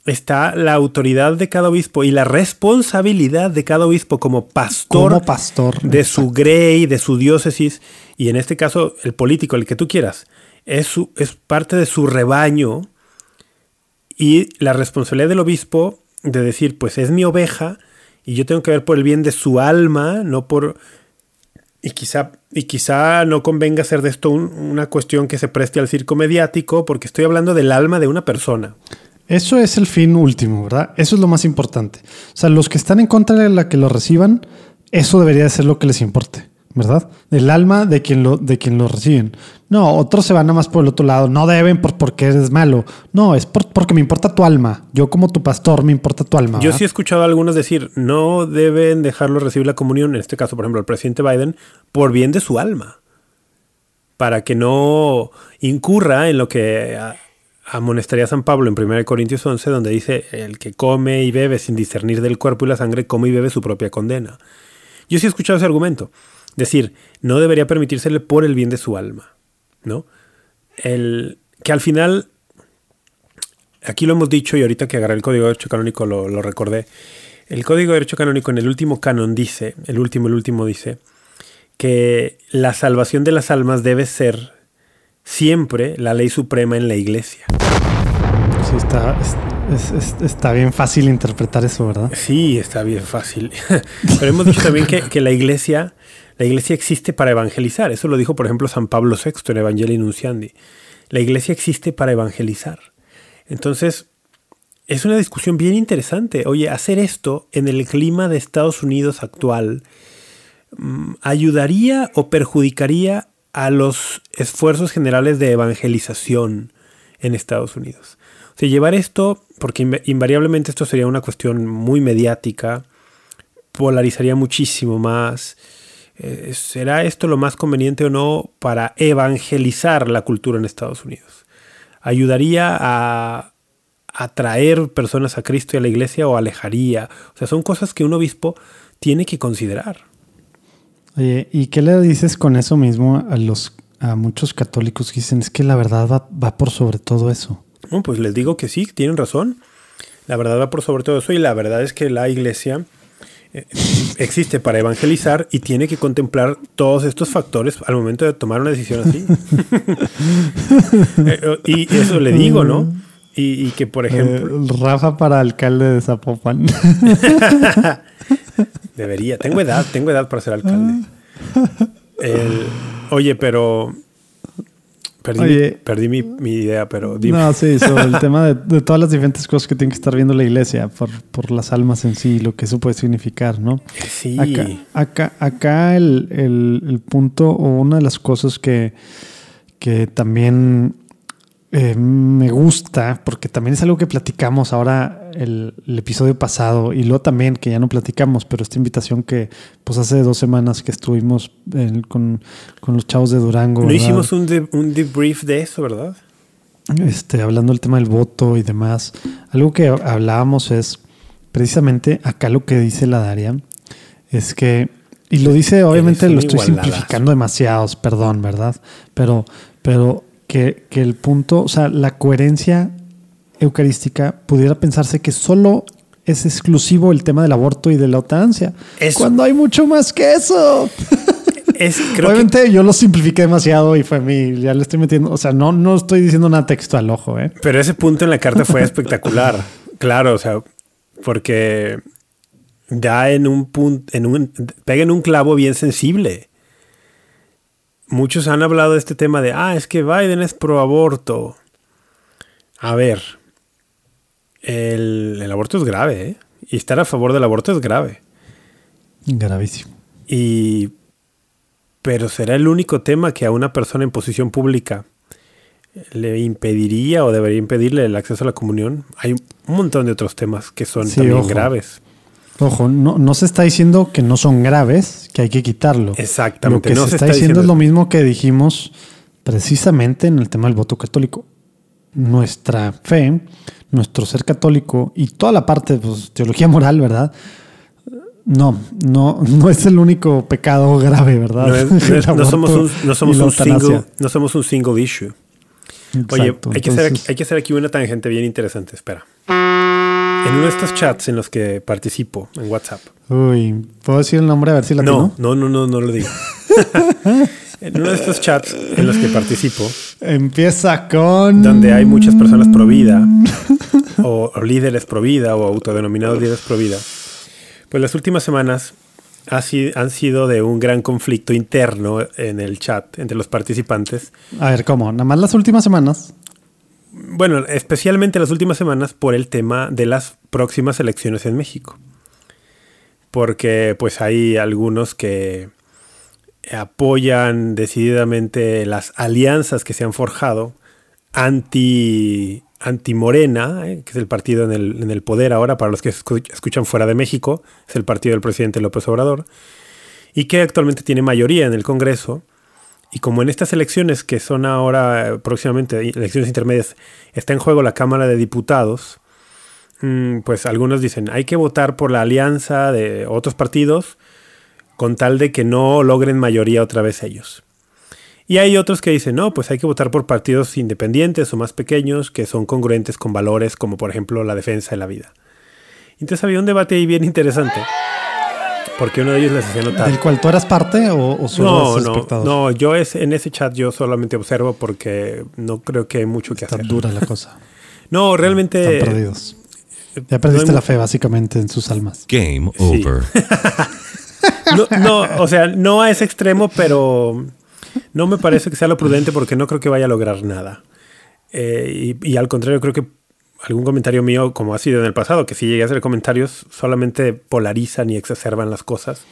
[SPEAKER 3] está la autoridad de cada obispo y la responsabilidad de cada obispo como pastor,
[SPEAKER 2] pastor
[SPEAKER 3] de su grey, de su diócesis, y en este caso el político, el que tú quieras, es, su, es parte de su rebaño y la responsabilidad del obispo de decir, pues es mi oveja y yo tengo que ver por el bien de su alma, no por... Y quizá, y quizá no convenga hacer de esto una cuestión que se preste al circo mediático, porque estoy hablando del alma de una persona.
[SPEAKER 2] Eso es el fin último, ¿verdad? Eso es lo más importante. O sea, los que están en contra de la que lo reciban, eso debería ser lo que les importe, ¿verdad? El alma de quien lo, de quien lo reciben. No, otros se van nada más por el otro lado. No deben por, porque eres malo. No, es porque me importa tu alma. Yo como tu pastor me importa tu alma.
[SPEAKER 3] Yo sí he escuchado a algunos decir, no deben dejarlo recibir la comunión, en este caso, por ejemplo, el presidente Biden, por bien de su alma. Para que no incurra en lo que amonestaría San Pablo en 1 Corintios 11, donde dice, el que come y bebe sin discernir del cuerpo y la sangre, come y bebe su propia condena. Yo sí he escuchado ese argumento. Decir, no debería permitírsele por el bien de su alma. ¿No? El, que al final, aquí lo hemos dicho y ahorita que agarré el código de derecho canónico lo, lo recordé. El código de derecho canónico en el último canon dice, el último, el último dice, que la salvación de las almas debe ser siempre la ley suprema en la iglesia.
[SPEAKER 2] Sí, está, está bien fácil interpretar eso, ¿verdad?
[SPEAKER 3] Sí, está bien fácil. Pero hemos dicho también que, la iglesia, la iglesia existe para evangelizar. Eso lo dijo, por ejemplo, San Pablo VI en Evangelii Nunciandi. La iglesia existe para evangelizar. Entonces, es una discusión bien interesante. Oye, hacer esto en el clima de Estados Unidos actual, mm, ¿ayudaría o perjudicaría a los esfuerzos generales de evangelización en Estados Unidos. O sea, llevar esto, porque invariablemente esto sería una cuestión muy mediática, polarizaría muchísimo más. Eh, ¿Será esto lo más conveniente o no para evangelizar la cultura en Estados Unidos? ¿Ayudaría a atraer personas a Cristo y a la iglesia o alejaría? O sea, son cosas que un obispo tiene que considerar.
[SPEAKER 2] Oye, ¿y qué le dices con eso mismo a los a muchos católicos que dicen es que la verdad va, por sobre todo eso?
[SPEAKER 3] pues les digo que sí, tienen razón. La verdad va por sobre todo eso y la verdad es que la iglesia existe para evangelizar y tiene que contemplar todos estos factores al momento de tomar una decisión así. Eh, y eso le digo, ¿no? Y, que, por ejemplo...
[SPEAKER 2] Eh, Rafa para alcalde de Zapopan.
[SPEAKER 3] Debería. Tengo edad, tengo edad para ser alcalde. oye, pero. Perdí, mi, idea, pero
[SPEAKER 2] dime. No, sí, sobre el tema de, todas las diferentes cosas que tiene que estar viendo la iglesia por, las almas en sí, lo que eso puede significar, ¿no?
[SPEAKER 3] Sí.
[SPEAKER 2] Acá, acá, el, el, punto o una de las cosas que, que también eh, me gusta, porque también es algo que platicamos ahora el, episodio pasado y luego también que ya no platicamos, pero esta invitación que pues hace dos semanas que estuvimos con, los chavos de Durango.
[SPEAKER 3] No hicimos un, debrief de eso, ¿verdad?
[SPEAKER 2] Este, hablando del tema del voto y demás. Algo que hablábamos es precisamente acá lo que dice la Daria, es que, y lo dice, obviamente lo estoy simplificando demasiado, perdón, ¿verdad? Pero, pero que, el punto, o sea, la coherencia eucarística pudiera pensarse que solo es exclusivo el tema del aborto y de la eutanasia. Cuando hay mucho más que eso. Es, Obviamente yo lo simplifiqué demasiado y fue mi, ya le estoy metiendo, o sea, no, no estoy diciendo nada textual, ojo, ¿eh?
[SPEAKER 3] Pero ese punto en la carta fue espectacular, claro, o sea, porque da en un punto, en un, pega en un clavo bien sensible muchos han hablado de este tema de, ah, es que Biden es pro aborto. A ver, el, aborto es grave, ¿eh? Y estar a favor del aborto es grave.
[SPEAKER 2] Gravísimo.
[SPEAKER 3] Y. Pero será el único tema que a una persona en posición pública le impediría o debería impedirle el acceso a la comunión. Hay un montón de otros temas que son también graves.
[SPEAKER 2] Ojo, no, no, se está diciendo que no son graves, que hay que quitarlo.
[SPEAKER 3] Exactamente.
[SPEAKER 2] Lo que se, está, diciendo, es lo mismo que dijimos precisamente en el tema del voto católico. Nuestra fe, nuestro ser católico y toda la parte de pues, teología moral, ¿verdad? No, no, no es el único pecado grave, ¿verdad?
[SPEAKER 3] No, es- no no somos un, no somos un single, no somos un single issue. Oye, hay que, hacer, hay que hacer aquí una tangente bien interesante. Espera. En uno de estos chats en los que participo en WhatsApp.
[SPEAKER 2] Uy, ¿puedo decir el nombre a ver si la
[SPEAKER 3] No,
[SPEAKER 2] tengo?
[SPEAKER 3] no, no, no, no lo digo. en uno de estos chats en los que participo,
[SPEAKER 2] Empieza con.
[SPEAKER 3] donde hay muchas personas pro vida, o, o líderes pro vida, o autodenominados líderes pro vida, pues las últimas semanas ha si- han sido de un gran conflicto interno en el chat entre los participantes.
[SPEAKER 2] A ver, ¿cómo? Nada más las últimas semanas.
[SPEAKER 3] Bueno, especialmente las últimas semanas por el tema de las próximas elecciones en México. Porque pues hay algunos que apoyan decididamente las alianzas que se han forjado anti, anti Morena, eh, que es el partido en el, en el poder ahora, para los que escu- escuchan fuera de México, es el partido del presidente López Obrador, y que actualmente tiene mayoría en el Congreso. Y como en estas elecciones que son ahora eh, próximamente elecciones intermedias, está en juego la Cámara de Diputados, mm, pues algunos dicen, hay que votar por la alianza de otros partidos con tal de que no logren mayoría otra vez ellos. Y hay otros que dicen, no, pues hay que votar por partidos independientes o más pequeños que son congruentes con valores como por ejemplo la defensa de la vida. Entonces había un debate ahí bien interesante, porque uno de ellos les hacía notar...
[SPEAKER 2] ¿Del cual tú eras parte o, o solo
[SPEAKER 3] No, no,
[SPEAKER 2] espectador?
[SPEAKER 3] no, yo es, en ese chat yo solamente observo porque no creo que hay mucho que
[SPEAKER 2] Está
[SPEAKER 3] hacer.
[SPEAKER 2] dura la cosa.
[SPEAKER 3] No, realmente...
[SPEAKER 2] Están perdidos. Ya perdiste la fe, básicamente, en sus almas.
[SPEAKER 4] Game
[SPEAKER 3] Sí. No, no, o sea, no a ese extremo, pero no me parece que sea lo prudente porque no creo que vaya a lograr nada. Eh, y, y al contrario, creo que algún comentario mío, como ha sido en el pasado, que si llegué a hacer comentarios, solamente polarizan y exacerban las cosas.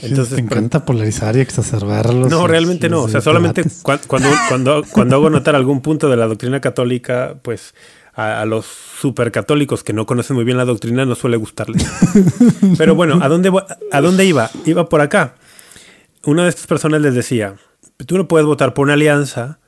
[SPEAKER 2] Que
[SPEAKER 3] Entonces,
[SPEAKER 2] te encanta polarizar y exacerbarlos.
[SPEAKER 3] No,
[SPEAKER 2] los-
[SPEAKER 3] realmente no. O sea, solamente cuando, cuando, cuando hago notar algún punto de la doctrina católica, pues a, a los supercatólicos que no conocen muy bien la doctrina no suele gustarles. Pero bueno, ¿a dónde, ¿a dónde iba? Iba por acá. Una de estas personas les decía, tú no puedes votar por una alianza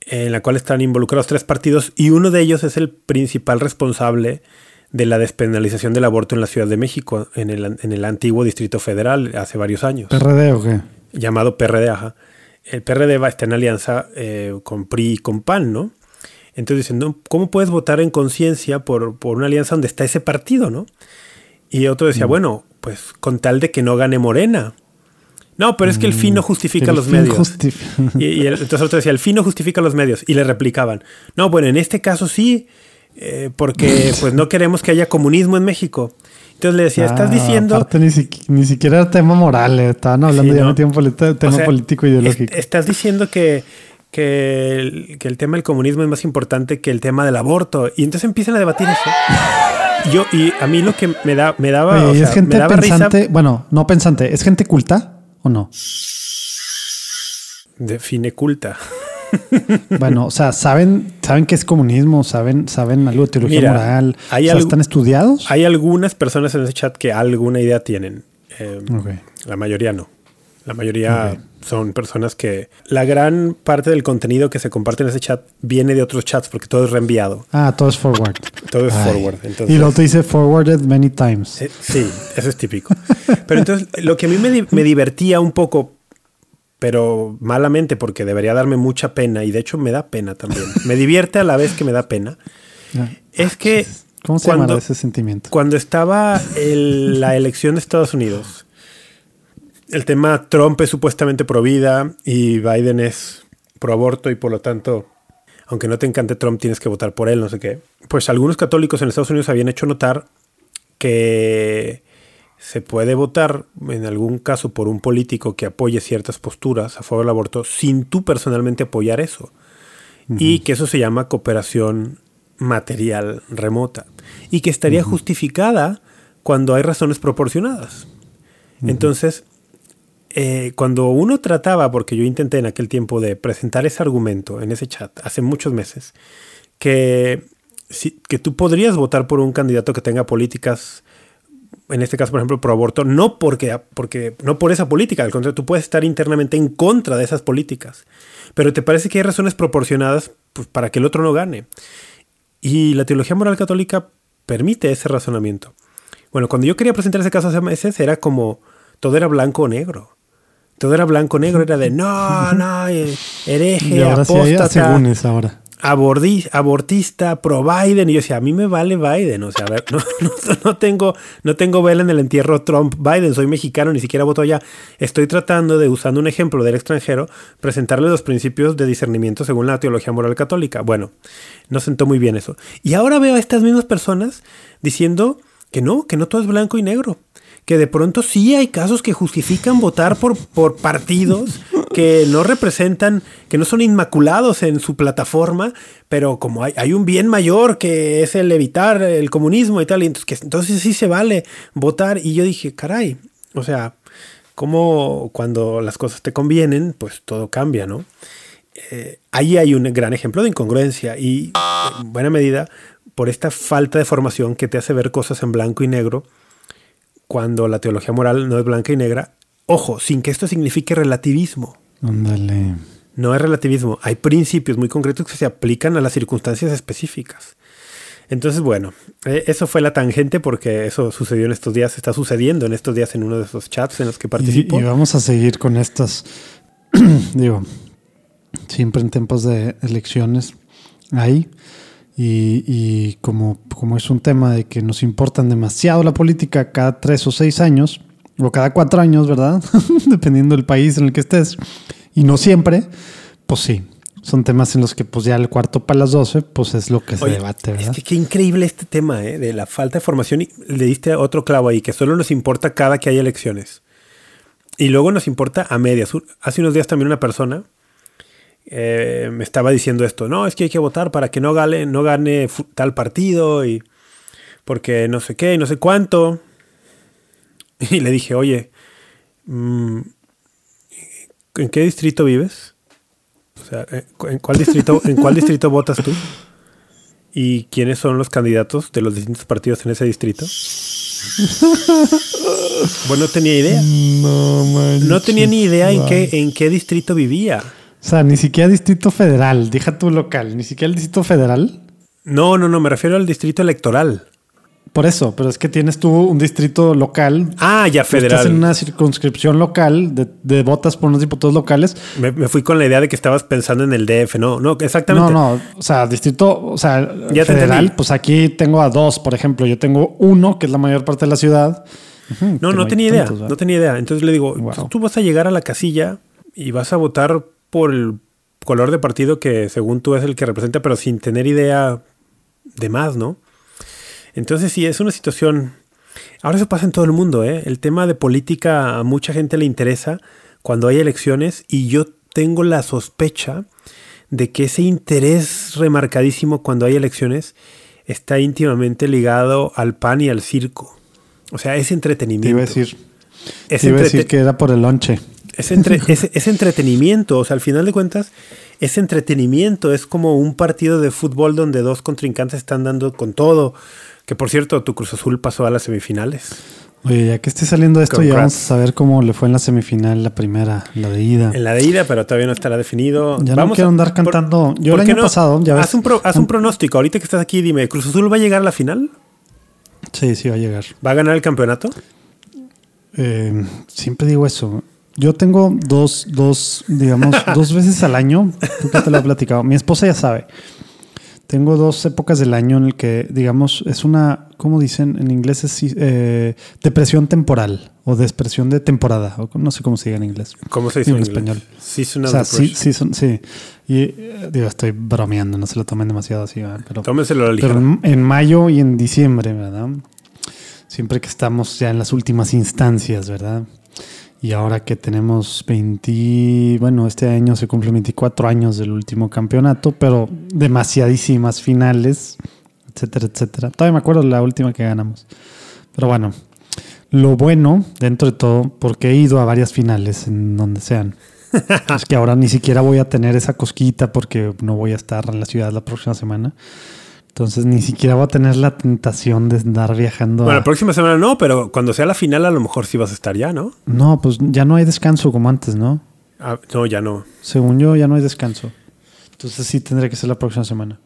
[SPEAKER 3] en la cual están involucrados tres partidos y uno de ellos es el principal responsable de la despenalización del aborto en la Ciudad de México, en el, en el antiguo Distrito Federal, hace varios años
[SPEAKER 2] ¿PRD o qué?
[SPEAKER 3] llamado PRD, ajá. El PRD va, está en alianza eh, con PRI y con PAN, ¿no? Entonces dicen, no, ¿cómo puedes votar en conciencia por, por una alianza donde está ese partido, no? Y otro decía,
[SPEAKER 2] Mm.
[SPEAKER 3] bueno, pues con tal de que no gane Morena. No, pero es que el fin no justifica
[SPEAKER 2] Mm. El
[SPEAKER 3] los medios.
[SPEAKER 2] justif-
[SPEAKER 3] Y, y el- entonces otro decía, el fin no justifica los medios. Y le replicaban, no, bueno, en este caso sí, eh, porque pues no queremos que haya comunismo en México. Entonces le decía, estás
[SPEAKER 2] Ah,
[SPEAKER 3] diciendo...
[SPEAKER 2] Ni, siqui- ni siquiera era tema moral. eh, Estaban hablando
[SPEAKER 3] Sí,
[SPEAKER 2] ya
[SPEAKER 3] no.
[SPEAKER 2] metido en politi- tema
[SPEAKER 3] O sea,
[SPEAKER 2] político ideológico.
[SPEAKER 3] est- estás diciendo que, que, el, que el tema del comunismo es más importante que el tema del aborto. Y entonces empiezan a debatir eso. Yo, y a mí lo que me, da, me daba,
[SPEAKER 2] Oye,
[SPEAKER 3] o
[SPEAKER 2] ¿y
[SPEAKER 3] sea,
[SPEAKER 2] es gente
[SPEAKER 3] me daba
[SPEAKER 2] pensante,
[SPEAKER 3] risa.
[SPEAKER 2] bueno, no pensante, ¿es gente culta o no?
[SPEAKER 3] Define culta.
[SPEAKER 2] Bueno, o sea, saben, saben qué es comunismo, saben, saben algo de teología
[SPEAKER 3] Mira,
[SPEAKER 2] moral.
[SPEAKER 3] hay
[SPEAKER 2] o sea, están estudiados.
[SPEAKER 3] Hay algunas personas en ese chat que alguna idea tienen. Eh,
[SPEAKER 2] Ok.
[SPEAKER 3] La mayoría no. La mayoría. Son personas que... La gran parte del contenido que se comparte en ese chat viene de otros chats porque todo es reenviado.
[SPEAKER 2] Ah, todo es forward.
[SPEAKER 3] Todo es
[SPEAKER 2] Ay.
[SPEAKER 3] forward. Entonces,
[SPEAKER 2] Y luego te dice forwarded many times.
[SPEAKER 3] Eh, Sí, eso es típico. Pero entonces, lo que a mí me, di- me divertía un poco, pero malamente, porque debería darme mucha pena, y de hecho me da pena también. Me divierte a la vez que me da pena.
[SPEAKER 2] Ya.
[SPEAKER 3] Es que
[SPEAKER 2] ¿Cómo se
[SPEAKER 3] cuando,
[SPEAKER 2] ese sentimiento?
[SPEAKER 3] cuando estaba el- la elección de Estados Unidos, el tema Trump es supuestamente pro vida y Biden es pro aborto y por lo tanto, aunque no te encante Trump, tienes que votar por él, no sé qué. Pues algunos católicos en Estados Unidos habían hecho notar que se puede votar en algún caso por un político que apoye ciertas posturas a favor del aborto sin tú personalmente apoyar eso. Y que eso se llama cooperación material remota. Y que estaría justificada cuando hay razones proporcionadas. Entonces, eh, cuando uno trataba, porque yo intenté en aquel tiempo de presentar ese argumento en ese chat hace muchos meses, que, si- que tú podrías votar por un candidato que tenga políticas, en este caso, por ejemplo, pro aborto, no porque, porque no por esa política, al contrario, tú puedes estar internamente en contra de esas políticas, pero te parece que hay razones proporcionadas pues, para que el otro no gane. Y la teología moral católica permite ese razonamiento. Bueno, cuando yo quería presentar ese caso hace meses era como todo era blanco o negro. Todo era blanco o negro, era de no, no, hereje,
[SPEAKER 2] y ahora
[SPEAKER 3] apóstata,
[SPEAKER 2] sí hay asegúnes ahora.
[SPEAKER 3] abordi- abortista, pro Biden. Y yo decía, a mí me vale Biden. O sea, a ver, no, no, no tengo, no tengo vela en el entierro Trump-Biden. Soy mexicano, ni siquiera voto allá. Estoy tratando de, usando un ejemplo del extranjero, presentarle los principios de discernimiento según la teología moral católica. Bueno, no sentó muy bien eso. Y ahora veo a estas mismas personas diciendo que no, que no todo es blanco y negro. Que de pronto sí hay casos que justifican votar por, por partidos que no representan, que no son inmaculados en su plataforma, pero como hay, hay un bien mayor que es el evitar el comunismo y tal, y entonces, entonces sí se vale votar. Y yo dije, caray, o sea, como cuando las cosas te convienen, pues todo cambia, ¿no? Eh, ahí hay un gran ejemplo de incongruencia y en buena medida por esta falta de formación que te hace ver cosas en blanco y negro cuando la teología moral no es blanca y negra. Ojo, sin que esto signifique relativismo.
[SPEAKER 2] Ándale.
[SPEAKER 3] No es relativismo. Hay principios muy concretos que se aplican a las circunstancias específicas. Entonces, bueno, eh, eso fue la tangente porque eso sucedió en estos días, está sucediendo en estos días en uno de esos chats en los que participo.
[SPEAKER 2] Y, y vamos a seguir con estas, digo, siempre en tiempos de elecciones hay. Y, y como, como es un tema de que nos importan demasiado la política cada tres o seis años, o cada cuatro años, ¿verdad? Dependiendo del país en el que estés, y no siempre, pues sí, son temas en los que pues ya el cuarto para las doce, pues es lo que se
[SPEAKER 3] Oye,
[SPEAKER 2] debate, ¿verdad?
[SPEAKER 3] Es que qué increíble este tema ¿eh? de la falta de formación. Y le diste otro clavo ahí, que solo nos importa cada que hay elecciones. Y luego nos importa a medias. Hace unos días también una persona eh, me estaba diciendo esto. No, es que hay que votar para que no gane, no gane tal partido y porque no sé qué y no sé cuánto. Y le dije, oye, mm, ¿en qué distrito vives? O sea, eh, ¿en cuál distrito, ¿en cuál distrito votas tú? ¿Y quiénes son los candidatos de los distintos partidos en ese distrito? Bueno, no tenía idea.
[SPEAKER 2] No.
[SPEAKER 3] No tenía ni idea en qué, en qué distrito vivía.
[SPEAKER 2] O sea, ni siquiera Distrito Federal, deja tu local, ni siquiera el Distrito Federal.
[SPEAKER 3] No, no, no, me refiero al distrito electoral.
[SPEAKER 2] Por eso, pero es que tienes tú un distrito local.
[SPEAKER 3] Ah, ya
[SPEAKER 2] Estás en
[SPEAKER 3] federal.
[SPEAKER 2] una circunscripción local de, de votas por unos diputados locales.
[SPEAKER 3] Me, me fui con la idea de que estabas pensando en el DF. No, no, exactamente.
[SPEAKER 2] No, no, o sea, distrito, o sea,
[SPEAKER 3] Ya
[SPEAKER 2] federal, pues aquí tengo a dos, por ejemplo. Yo tengo uno, que es la mayor parte de la ciudad.
[SPEAKER 3] No, no tenía idea. no tenía idea. Entonces le digo,
[SPEAKER 2] Wow.
[SPEAKER 3] tú vas a llegar a la casilla y vas a votar por el color de partido que según tú es el que representa, pero sin tener idea de más, ¿no? Entonces sí, es una situación... Ahora eso pasa en todo el mundo, ¿eh? El tema de política a mucha gente le interesa cuando hay elecciones y yo tengo la sospecha de que ese interés remarcadísimo cuando hay elecciones está íntimamente ligado al pan y al circo. O sea, es
[SPEAKER 2] Te
[SPEAKER 3] entretenimiento.
[SPEAKER 2] iba a decir, te iba a decir que era por el lonche.
[SPEAKER 3] Es, entre- es- es entretenimiento. O sea, al final de cuentas, es entretenimiento. Es como un partido de fútbol donde dos contrincantes están dando con todo. Que por cierto, tu Cruz Azul pasó a las semifinales.
[SPEAKER 2] Oye, ya que esté saliendo esto, ya
[SPEAKER 3] Congrats.
[SPEAKER 2] vamos a saber cómo le fue en la semifinal, la primera, la de ida.
[SPEAKER 3] En la de ida, pero todavía no estará definido.
[SPEAKER 2] Ya no quiero andar cantando. Yo el
[SPEAKER 3] ¿por
[SPEAKER 2] año pasado, ya ves.
[SPEAKER 3] haz, un pro- haz un pronóstico. Ahorita que estás aquí, dime, ¿Cruz Azul va a llegar a la final?
[SPEAKER 2] Sí, sí, va a llegar.
[SPEAKER 3] ¿Va a ganar el campeonato?
[SPEAKER 2] Eh, siempre digo eso. Yo tengo dos, dos, digamos, dos veces al año. Que te lo he platicado. Mi esposa ya sabe. Tengo dos épocas del año en el que, digamos, es una, ¿cómo dicen en inglés? Es eh, depresión temporal o depresión de temporada. O no sé cómo se diga en inglés.
[SPEAKER 3] ¿Cómo se dice
[SPEAKER 2] En español.
[SPEAKER 3] inglés?
[SPEAKER 2] O
[SPEAKER 3] Seasonal
[SPEAKER 2] sea, sí,
[SPEAKER 3] depression.
[SPEAKER 2] sí. Y eh, digo, estoy bromeando, no se lo tomen demasiado así, ¿verdad? pero
[SPEAKER 3] Tómenselo a la ligera.
[SPEAKER 2] pero en, en mayo y en diciembre, ¿verdad? Siempre que estamos ya en las últimas instancias, ¿verdad? Y ahora que tenemos 20, bueno, este año se cumplen 24 años del último campeonato, pero demasiadísimas finales, etcétera, etcétera. Todavía me acuerdo de la última que ganamos. Pero bueno, lo bueno dentro de todo, porque he ido a varias finales en donde sean, es que ahora ni siquiera voy a tener esa cosquita porque no voy a estar en la ciudad la próxima semana. Entonces ni siquiera voy a tener la tentación de andar viajando.
[SPEAKER 3] Bueno,
[SPEAKER 2] a-
[SPEAKER 3] la próxima semana no, pero cuando sea la final a lo mejor sí vas a estar ya, ¿no?
[SPEAKER 2] No, pues ya no hay descanso como antes, ¿no?
[SPEAKER 3] Ah, no, ya no.
[SPEAKER 2] Según yo, ya no hay descanso. Entonces sí tendré que ser la próxima semana.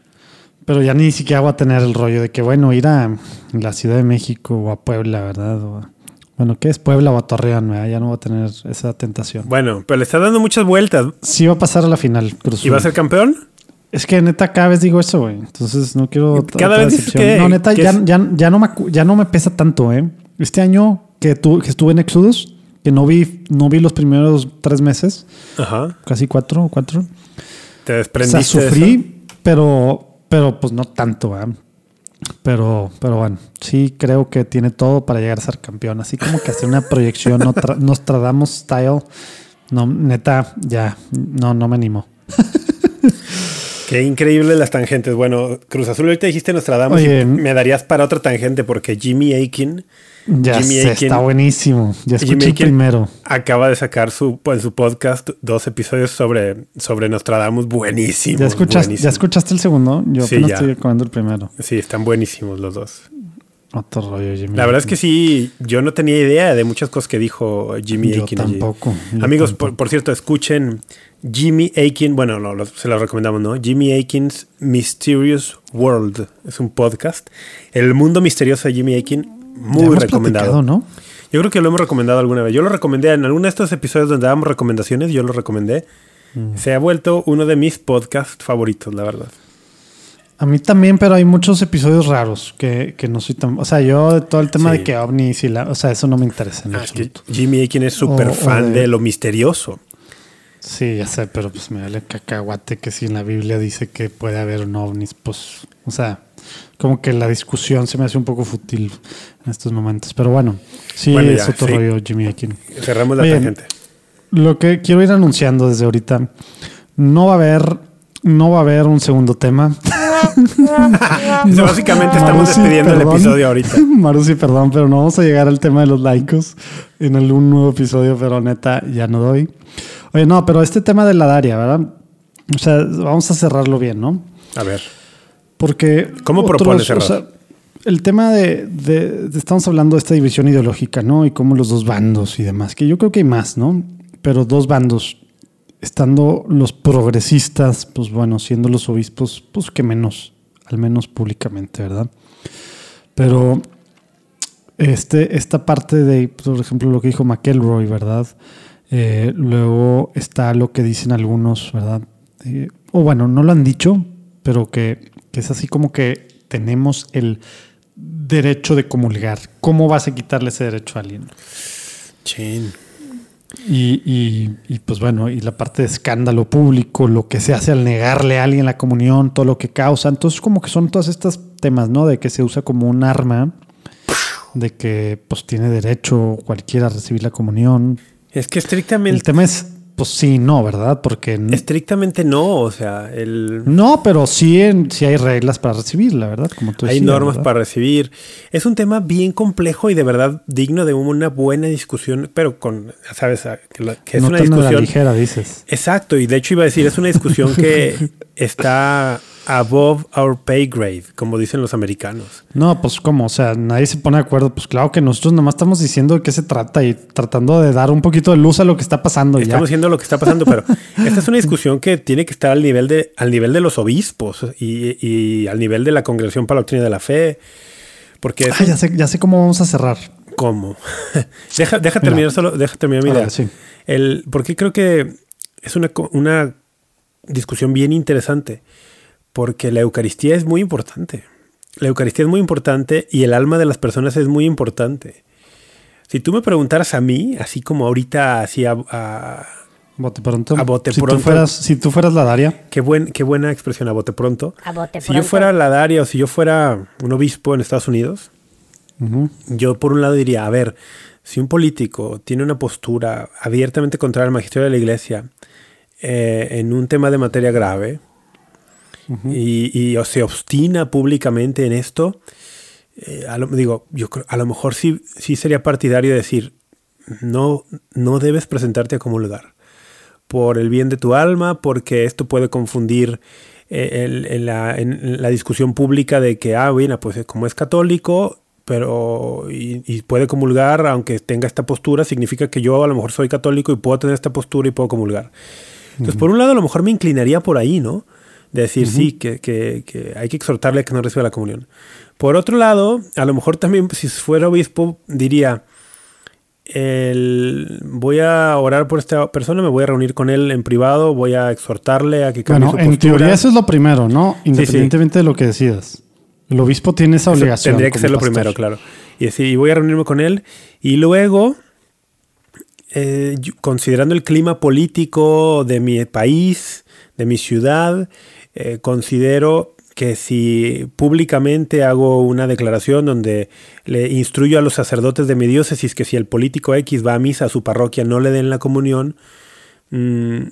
[SPEAKER 2] Pero ya ni siquiera voy a tener el rollo de que, bueno, ir a la Ciudad de México o a Puebla, ¿verdad? O a- bueno, ¿qué es Puebla o a Torreón? ¿verdad? Ya no voy a tener esa tentación.
[SPEAKER 3] Bueno, pero le está dando muchas vueltas.
[SPEAKER 2] Sí va a pasar a la final, Cruz
[SPEAKER 3] ¿Y va a ser campeón?
[SPEAKER 2] Es que neta cada vez digo eso, güey. Entonces no quiero
[SPEAKER 3] Cada vez dices que-
[SPEAKER 2] No, neta,
[SPEAKER 3] que
[SPEAKER 2] ya,
[SPEAKER 3] es-
[SPEAKER 2] ya, ya no me, acu- ya no me pesa tanto, ¿eh? Este año que, tu- que estuve en Exodus, que no vi, no vi los primeros tres meses,
[SPEAKER 3] Ajá.
[SPEAKER 2] casi cuatro, cuatro.
[SPEAKER 3] Te
[SPEAKER 2] O
[SPEAKER 3] desprendiste.
[SPEAKER 2] sea,
[SPEAKER 3] eso?
[SPEAKER 2] sufrí, pero, pero pues no tanto, ¿eh? Pero, pero bueno, sí creo que tiene todo para llegar a ser campeón. Así como que hacer una proyección Nostra- Nostradamus style. No, neta, ya, no, no me animo.
[SPEAKER 3] Qué increíble las tangentes. Bueno, Cruz Azul, ahorita dijiste Nostradamus
[SPEAKER 2] Oye,
[SPEAKER 3] y me darías para otra tangente porque Jimmy Aiken
[SPEAKER 2] Ya
[SPEAKER 3] Jimmy
[SPEAKER 2] sé,
[SPEAKER 3] Aiken-
[SPEAKER 2] está buenísimo. Ya
[SPEAKER 3] Jimmy
[SPEAKER 2] escuché el
[SPEAKER 3] Aiken
[SPEAKER 2] primero.
[SPEAKER 3] acaba de sacar su, en su podcast dos episodios sobre, sobre Nostradamus. Buenísimos.
[SPEAKER 2] ¿Ya escuchaste, ¿Ya escuchaste el segundo? Yo
[SPEAKER 3] Sí,
[SPEAKER 2] apenas
[SPEAKER 3] ya.
[SPEAKER 2] estoy acabando el primero.
[SPEAKER 3] Sí, están buenísimos los dos.
[SPEAKER 2] Otro rollo, Jimmy.
[SPEAKER 3] La verdad es que sí, yo no tenía idea de muchas cosas que dijo Jimmy
[SPEAKER 2] Yo
[SPEAKER 3] Aiken. allí.
[SPEAKER 2] tampoco, yo
[SPEAKER 3] Amigos,
[SPEAKER 2] tampoco.
[SPEAKER 3] Por, por cierto, escuchen Jimmy Aiken, bueno, no, lo- se lo recomendamos, ¿no? Jimmy Aiken's Mysterious World. Es un podcast. El mundo misterioso de Jimmy Aiken,
[SPEAKER 2] Ya
[SPEAKER 3] muy
[SPEAKER 2] hemos
[SPEAKER 3] recomendado.
[SPEAKER 2] ¿no?
[SPEAKER 3] Yo creo que lo hemos recomendado alguna vez. Yo lo recomendé en alguno de estos episodios donde damos recomendaciones, yo lo recomendé.
[SPEAKER 2] Mm.
[SPEAKER 3] Se ha vuelto uno de mis podcasts favoritos, la verdad.
[SPEAKER 2] A mí también, pero hay muchos episodios raros que, que no soy tan... O sea, yo de todo el tema
[SPEAKER 3] Sí.
[SPEAKER 2] de que ovnis y la... O sea, eso no me interesa en
[SPEAKER 3] Ah, es que
[SPEAKER 2] absoluto.
[SPEAKER 3] Jimmy Aiken es súper fan
[SPEAKER 2] de-
[SPEAKER 3] de lo misterioso.
[SPEAKER 2] Sí, ya sé, pero pues me vale cacahuate que si en la Biblia dice que puede haber un ovnis, pues... O sea, como que la discusión se me hace un poco fútil en estos momentos. Pero bueno, sí
[SPEAKER 3] Bueno,
[SPEAKER 2] es
[SPEAKER 3] ya,
[SPEAKER 2] otro
[SPEAKER 3] sí.
[SPEAKER 2] rollo Jimmy Akin.
[SPEAKER 3] Cerramos la
[SPEAKER 2] Oye,
[SPEAKER 3] tangente.
[SPEAKER 2] Lo que quiero ir anunciando desde ahorita, no va a haber, no va a haber un segundo tema.
[SPEAKER 3] O sea, básicamente estamos
[SPEAKER 2] Marusi,
[SPEAKER 3] despidiendo el episodio ahorita.
[SPEAKER 2] Marusi, perdón, pero no vamos a llegar al tema de los laicos en algún nuevo episodio, pero neta, ya no doy. Oye, no, pero este tema de la Daria, ¿verdad? O sea, vamos a cerrarlo bien, ¿no?
[SPEAKER 3] A ver.
[SPEAKER 2] Porque.
[SPEAKER 3] ¿Cómo propones cerrar?
[SPEAKER 2] el tema de, de- de- Estamos hablando de esta división ideológica, ¿no? Y cómo los dos bandos y demás, que yo creo que hay más, ¿no? Pero dos bandos. Estando los progresistas, pues bueno, siendo los obispos, pues que menos, al menos públicamente, ¿verdad? Pero este, esta parte de, por ejemplo, lo que dijo McElroy, ¿verdad? Eh, luego está lo que dicen algunos, ¿verdad? Eh, o bueno, no lo han dicho, pero que, que es así como que tenemos el derecho de comulgar. ¿Cómo vas a quitarle ese derecho a alguien?
[SPEAKER 3] Chin.
[SPEAKER 2] Y, y- y, pues bueno, y la parte de escándalo público, lo que se hace al negarle a alguien la comunión, todo lo que causa. Entonces, como que son todos estos temas, ¿no? De que se usa como un arma, de que pues tiene derecho cualquiera a recibir la comunión.
[SPEAKER 3] Es que
[SPEAKER 2] El
[SPEAKER 3] estrictamente,
[SPEAKER 2] tema es, pues sí, no, ¿verdad? Porque
[SPEAKER 3] estrictamente no. O sea, el,
[SPEAKER 2] no, pero sí, en- sí hay reglas para recibirla, ¿verdad? Como tú
[SPEAKER 3] hay
[SPEAKER 2] decías,
[SPEAKER 3] normas
[SPEAKER 2] ¿verdad?
[SPEAKER 3] para recibir. Es un tema bien complejo y de verdad digno de una buena discusión, pero con, sabes, que, la- es
[SPEAKER 2] no
[SPEAKER 3] una
[SPEAKER 2] la
[SPEAKER 3] discusión.
[SPEAKER 2] ligera, dices.
[SPEAKER 3] Exacto, y de hecho iba a decir, es una discusión que está above our pay grade, como dicen los americanos.
[SPEAKER 2] No, pues como, o sea, nadie se pone de acuerdo. Pues claro que nosotros nomás estamos diciendo de qué se trata y tratando de dar un poquito de luz a lo que está pasando. y ya.
[SPEAKER 3] Estamos viendo lo que está pasando, pero esta es una discusión que tiene que estar al nivel de, al nivel de los obispos y, y al nivel de la Congregación para la Doctrina de la Fe. Porque
[SPEAKER 2] Ah, ya sé, ya sé cómo vamos a cerrar.
[SPEAKER 3] ¿Cómo? deja, deja
[SPEAKER 2] Mira.
[SPEAKER 3] terminar solo, deja terminar mi idea.
[SPEAKER 2] ver, sí.
[SPEAKER 3] El, porque creo que es una discusión bien interesante. Porque la Eucaristía es muy importante. La Eucaristía es muy importante y el alma de las personas es muy importante. Si tú me preguntaras a mí, así como ahorita, así a, a-
[SPEAKER 2] Bote pronto.
[SPEAKER 3] A bote
[SPEAKER 2] si
[SPEAKER 3] pronto.
[SPEAKER 2] Tú fueras, si tú fueras la Daria,
[SPEAKER 3] qué, buen, qué buena expresión, a bote pronto.
[SPEAKER 4] A bote
[SPEAKER 3] si yo fuera la Daria o si yo fuera un obispo en Estados Unidos, Yo por un lado diría, a ver, si un político tiene una postura abiertamente contraria al magisterio de la iglesia eh, en un tema de materia grave y, y o se obstina públicamente en esto, eh, a lo, digo, yo a lo mejor sí, sí sería partidario de decir, no, no debes presentarte a comulgar por el bien de tu alma, porque esto puede confundir eh, el- la, en la discusión pública de que, ah, bueno, pues como es católico, pero y, y puede comulgar, aunque tenga esta postura, significa que yo a lo mejor soy católico y puedo tener esta postura y puedo comulgar. Entonces, por un lado, a lo mejor me inclinaría por ahí, ¿no? de decir sí, que, que, que, hay que exhortarle a que no reciba la comunión. Por otro lado, a lo mejor también si fuera obispo diría, el, voy a orar por esta persona, me voy a reunir con él en privado, voy a exhortarle a que cambie
[SPEAKER 2] bueno, en teoría eso es lo primero, ¿no? Independientemente de lo que decidas. El obispo tiene esa obligación.
[SPEAKER 3] tendría que ser lo primero, claro. Y decir, y voy a reunirme con él. Y luego, eh, considerando el clima político de mi país, de mi ciudad, eh, considero que si públicamente hago una declaración donde le instruyo a los sacerdotes de mi diócesis que si el político X va a misa a su parroquia no le den la comunión, mm,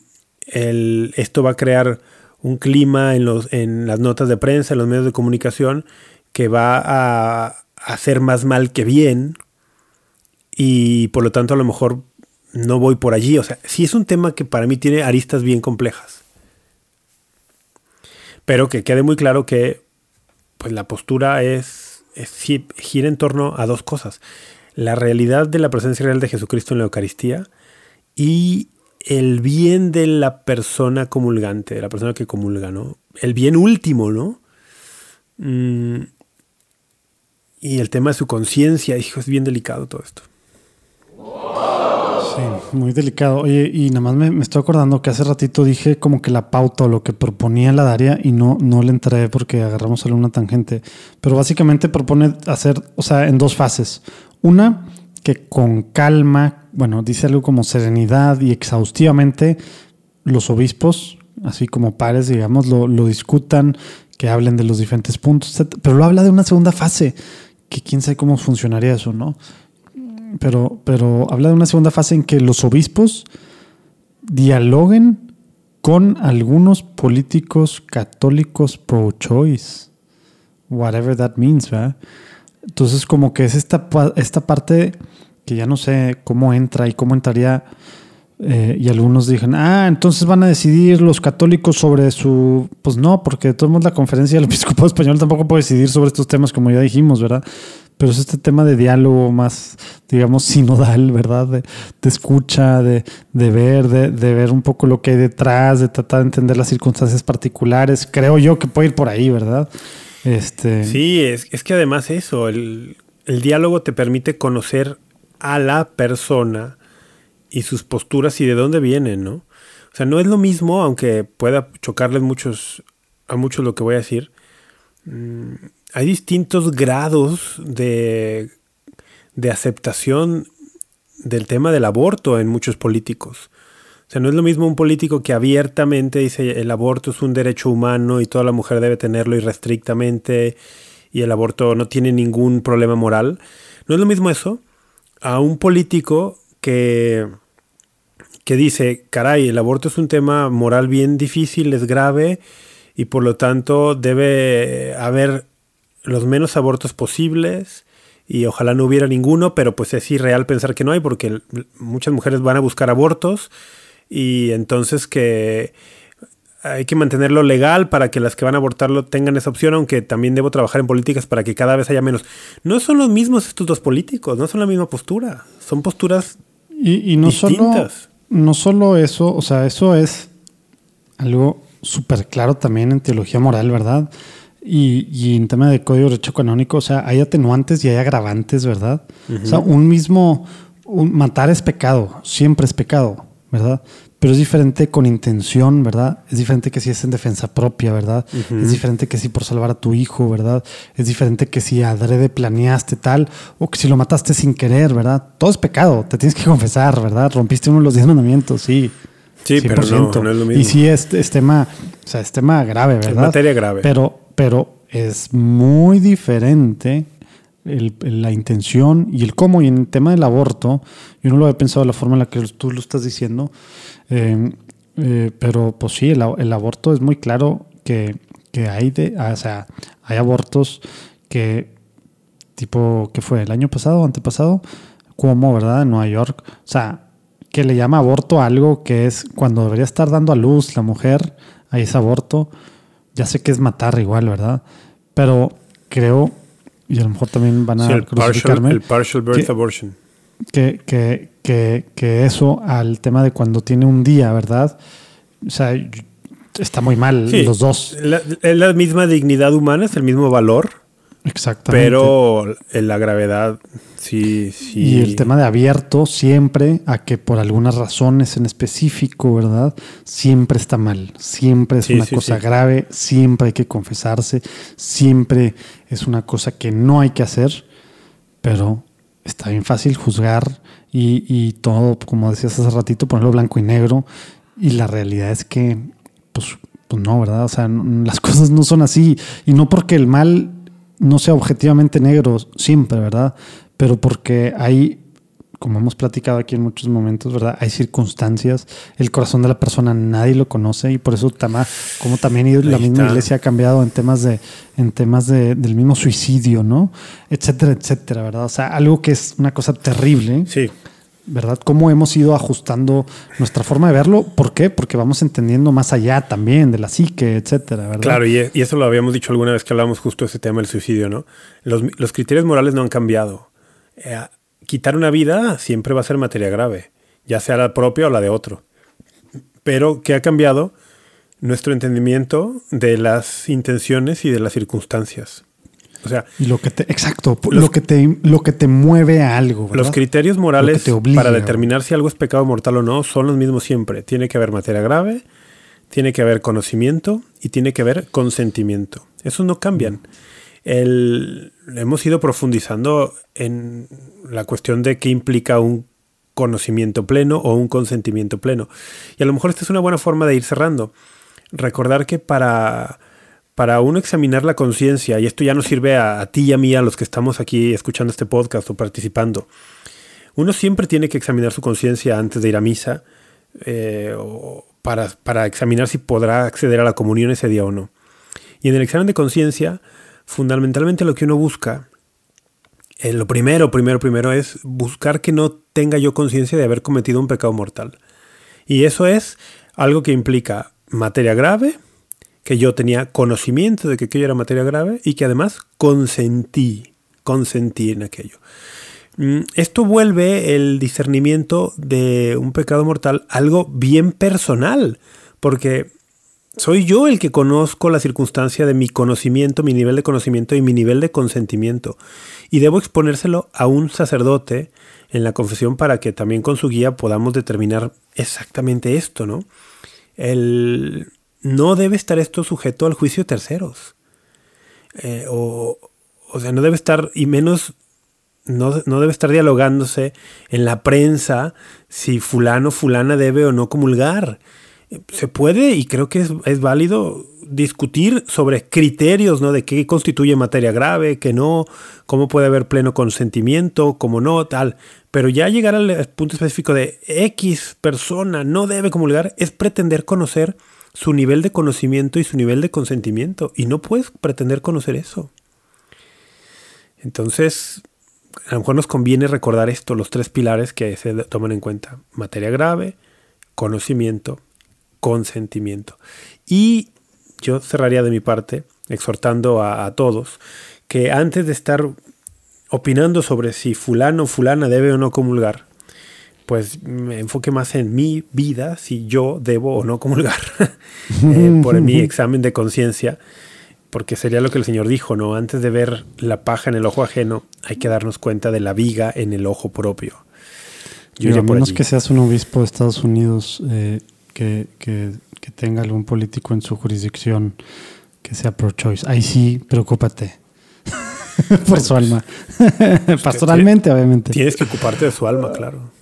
[SPEAKER 3] esto va a crear un clima en, los, en las notas de prensa, en los medios de comunicación, que va a hacer más mal que bien y por lo tanto a lo mejor no voy por allí. O sea, sí es un tema que para mí tiene aristas bien complejas. Pero que quede muy claro que pues la postura es, gira en torno a dos cosas. La realidad de la presencia real de Jesucristo en la Eucaristía y el bien de la persona comulgante, de la persona que comulga, ¿no? El bien último, ¿no? Mm, y el tema de su conciencia, hijo, es bien delicado todo esto.
[SPEAKER 2] Sí, muy delicado. Oye, y nada más me, estoy acordando que hace ratito dije como que la pauta o lo que proponía la Daria y no, no le entré porque agarramos alguna tangente. Pero básicamente propone hacer, o sea, en dos fases. Una, que con calma, bueno, dice algo como serenidad y exhaustivamente los obispos, así como pares, digamos, lo, lo discutan, que hablen de los diferentes puntos, Pero lo habla de una segunda fase, que quién sabe cómo funcionaría eso, ¿no? Pero, pero habla de una segunda fase en que los obispos dialoguen con algunos políticos católicos pro-choice, whatever that means, ¿verdad? Entonces como que es esta, esta parte que ya no sé cómo entra y cómo entraría, eh, y algunos dijeron, ah, entonces van a decidir los católicos sobre su... Pues no, porque de todos modos la conferencia del episcopado español tampoco puede decidir sobre estos temas como ya dijimos, ¿verdad? Pero es este tema de diálogo más, digamos, sinodal, ¿verdad? De, escucha, de, ver, de, ver un poco lo que hay detrás, de tratar de entender las circunstancias particulares. Creo yo que puede ir por ahí, ¿verdad? Este...
[SPEAKER 3] Sí, es, es que además eso, el, el diálogo te permite conocer a la persona y sus posturas y de dónde vienen, ¿no? O sea, no es lo mismo, aunque pueda chocarles muchos, a muchos lo que voy a decir. Mm, hay distintos grados de, de aceptación del tema del aborto en muchos políticos. O sea, no es lo mismo un político que abiertamente dice el aborto es un derecho humano y toda la mujer debe tenerlo irrestrictamente y el aborto no tiene ningún problema moral. No es lo mismo eso a un político que, que dice, caray, el aborto es un tema moral bien difícil, es grave y por lo tanto debe haber los menos abortos posibles y ojalá no hubiera ninguno, pero pues es irreal pensar que no hay porque muchas mujeres van a buscar abortos y entonces que hay que mantenerlo legal para que las que van a abortarlo tengan esa opción, aunque también debo trabajar en políticas para que cada vez haya menos. No son los mismos estos dos políticos, no son la misma postura, son posturas
[SPEAKER 2] y, no distintas. Solo, no solo eso, o sea, eso es algo súper claro también en teología moral, ¿verdad? Y, en tema de código de derecho canónico, o sea, hay atenuantes y hay agravantes, ¿verdad? O sea, un mismo, matar es pecado, siempre es pecado, ¿verdad? Pero es diferente con intención, ¿verdad? Es diferente que si es en defensa propia, ¿verdad? Es diferente que si por salvar a tu hijo, ¿verdad? Es diferente que si adrede planeaste tal o que si lo mataste sin querer, ¿verdad? Todo es pecado, te tienes que confesar, ¿verdad? Rompiste uno de los diez mandamientos, sí.
[SPEAKER 3] Sí, pero no, no, es lo mismo.
[SPEAKER 2] Y sí es, es tema, o sea, es tema grave, ¿verdad? Es
[SPEAKER 3] materia grave.
[SPEAKER 2] Pero, pero es muy diferente la intención y el cómo. Y en el tema del aborto, yo no lo había pensado de la forma en la que tú lo estás diciendo, eh, eh, pero pues sí, el, aborto es muy claro que, hay, de, ah, o sea, hay abortos que, tipo, ¿qué fue? ¿El año pasado o antepasado? Como, ¿verdad? En Nueva York. O sea, que le llama aborto algo que es cuando debería estar dando a luz la mujer, ahí es aborto ya sé que es matar igual, ¿verdad? Pero creo, y a lo mejor también van a
[SPEAKER 3] sí, el partial, el partial birth
[SPEAKER 2] que,
[SPEAKER 3] abortion.
[SPEAKER 2] Que, que, que, eso al tema de cuando tiene un día, ¿verdad? O sea, está muy mal
[SPEAKER 3] Sí,
[SPEAKER 2] los dos.
[SPEAKER 3] la- Es la misma dignidad humana, es el mismo valor,
[SPEAKER 2] Exactamente.
[SPEAKER 3] pero en la gravedad sí, sí.
[SPEAKER 2] Y el tema de abierto siempre a que por algunas razones en específico, ¿verdad? Siempre está mal, siempre es
[SPEAKER 3] Sí,
[SPEAKER 2] una
[SPEAKER 3] sí,
[SPEAKER 2] cosa
[SPEAKER 3] sí.
[SPEAKER 2] grave, siempre hay que confesarse, siempre es una cosa que no hay que hacer, pero está bien fácil juzgar y, y todo, como decías hace ratito, ponerlo blanco y negro y la realidad es que, pues, pues no, ¿verdad? O sea, n- las cosas no son así y no porque el mal no sea objetivamente negro siempre, ¿verdad? Pero porque hay, como hemos platicado aquí en muchos momentos, ¿verdad? Hay circunstancias, el corazón de la persona nadie lo conoce y por eso como también la misma iglesia ha cambiado en temas de, en temas de, del mismo suicidio, ¿no? Etcétera, etcétera, ¿verdad? O sea, algo que es una cosa terrible.
[SPEAKER 3] Sí,
[SPEAKER 2] ¿verdad? Cómo hemos ido ajustando nuestra forma de verlo. ¿Por qué? Porque vamos entendiendo más allá también de la psique, etcétera, ¿verdad?
[SPEAKER 3] claro, y, eso lo habíamos dicho alguna vez que hablamos justo de ese tema del suicidio, ¿no? Los, los criterios morales no han cambiado. Eh, quitar una vida siempre va a ser materia grave, ya sea la propia o la de otro. Pero, ¿qué ha cambiado? Nuestro entendimiento de las intenciones y de las circunstancias. O sea,
[SPEAKER 2] lo que te, exacto,
[SPEAKER 3] Los-
[SPEAKER 2] lo que te, lo que te mueve a algo, ¿verdad?
[SPEAKER 3] Los criterios morales
[SPEAKER 2] obliga,
[SPEAKER 3] para determinar si algo es pecado mortal o no son los mismos siempre. Tiene que haber materia grave, tiene que haber conocimiento y tiene que haber consentimiento. Esos no cambian. El- hemos ido profundizando en la cuestión de qué implica un conocimiento pleno o un consentimiento pleno. Y a lo mejor esta es una buena forma de ir cerrando. Recordar que para, para uno examinar la conciencia, y esto ya nos sirve a, ti y a mí, a los que estamos aquí escuchando este podcast o participando, uno siempre tiene que examinar su conciencia antes de ir a misa eh, o para, para examinar si podrá acceder a la comunión ese día o no. Y en el examen de conciencia, fundamentalmente lo que uno busca, eh, lo primero, primero, primero es buscar que no tenga yo conciencia de haber cometido un pecado mortal. Y eso es algo que implica materia grave, que yo tenía conocimiento de que aquello era materia grave y que además consentí, consentí en aquello. Mm, Esto vuelve el discernimiento de un pecado mortal algo bien personal, porque soy yo el que conozco la circunstancia de mi conocimiento, mi nivel de conocimiento y mi nivel de consentimiento. Y debo exponérselo a un sacerdote en la confesión para que también con su guía podamos determinar exactamente esto, ¿no? El, no debe estar esto sujeto al juicio de terceros. Eh, o, o sea, no debe estar, y menos no, no, debe estar dialogándose en la prensa si fulano, fulana debe o no comulgar. Se puede, y creo que es, es, válido, discutir sobre criterios, ¿no? De qué constituye materia grave, qué no, cómo puede haber pleno consentimiento, cómo no, tal. Pero ya llegar al punto específico de X persona no debe comulgar es pretender conocer su nivel de conocimiento y su nivel de consentimiento. Y no puedes pretender conocer eso. Entonces, a lo mejor nos conviene recordar esto, los tres pilares que se toman en cuenta. Materia grave, conocimiento, consentimiento. Y yo cerraría de mi parte exhortando a, a, todos que antes de estar opinando sobre si fulano o fulana debe o no comulgar, pues me enfoque más en mi vida, si yo debo o no comulgar, eh, por mi examen de conciencia, porque sería lo que el Señor dijo, ¿no? Antes de ver la paja en el ojo ajeno, hay que darnos cuenta de la viga en el ojo propio.
[SPEAKER 2] Yo a menos que seas un obispo de Estados Unidos eh, que, que, que, tenga algún político en su jurisdicción que sea pro-choice, ahí sí, preocúpate. por su alma. Pastoralmente, obviamente.
[SPEAKER 3] Tienes que ocuparte de su alma, claro.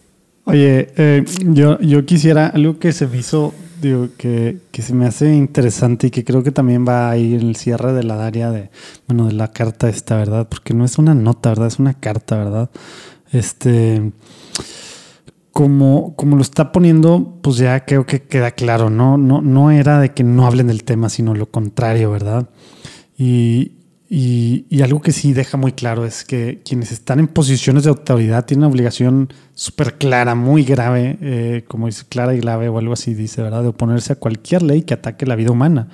[SPEAKER 2] Oye, eh, yo, yo quisiera algo que se me hizo, digo, que, que, se me hace interesante y que creo que también va ahí en el cierre de la área de, bueno, de la carta esta, ¿verdad? Porque no es una nota, ¿verdad? Es una carta, ¿verdad? Este, como, como lo está poniendo, pues ya creo que queda claro, ¿no? No, no era de que no hablen del tema, sino lo contrario, ¿verdad? Y, y, algo que sí deja muy claro es que quienes están en posiciones de autoridad tienen una obligación súper clara, muy grave, eh, como dice clara y grave o algo así, dice, ¿verdad? De oponerse a cualquier ley que ataque la vida humana.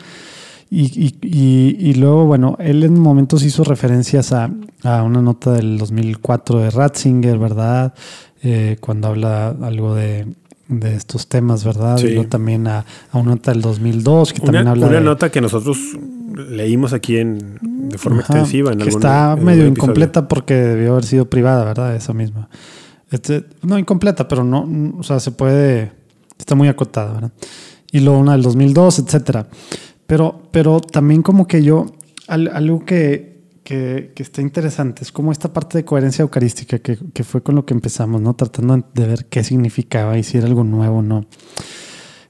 [SPEAKER 2] Y, y, y luego, bueno, él en momentos hizo referencias a, a, una nota del 2004 de Ratzinger, ¿verdad? Eh, cuando habla algo de, de estos temas, ¿verdad?
[SPEAKER 3] Sí.
[SPEAKER 2] Y luego también a, a una nota del 2002 que también
[SPEAKER 3] Una,
[SPEAKER 2] habla
[SPEAKER 3] una
[SPEAKER 2] de...
[SPEAKER 3] nota que nosotros leímos aquí en, de forma
[SPEAKER 2] Ajá,
[SPEAKER 3] extensiva. En
[SPEAKER 2] que está
[SPEAKER 3] en
[SPEAKER 2] medio incompleta porque debió haber sido privada, ¿verdad? Esa misma. Este, no incompleta, pero no, o sea, se puede, está muy acotada, ¿verdad? Y luego una del 2002, etcétera. Pero, pero también como que yo, al- algo que, que, que está interesante es como esta parte de coherencia eucarística, que, que fue con lo que empezamos, ¿no? Tratando de ver qué significaba y si era algo nuevo o no.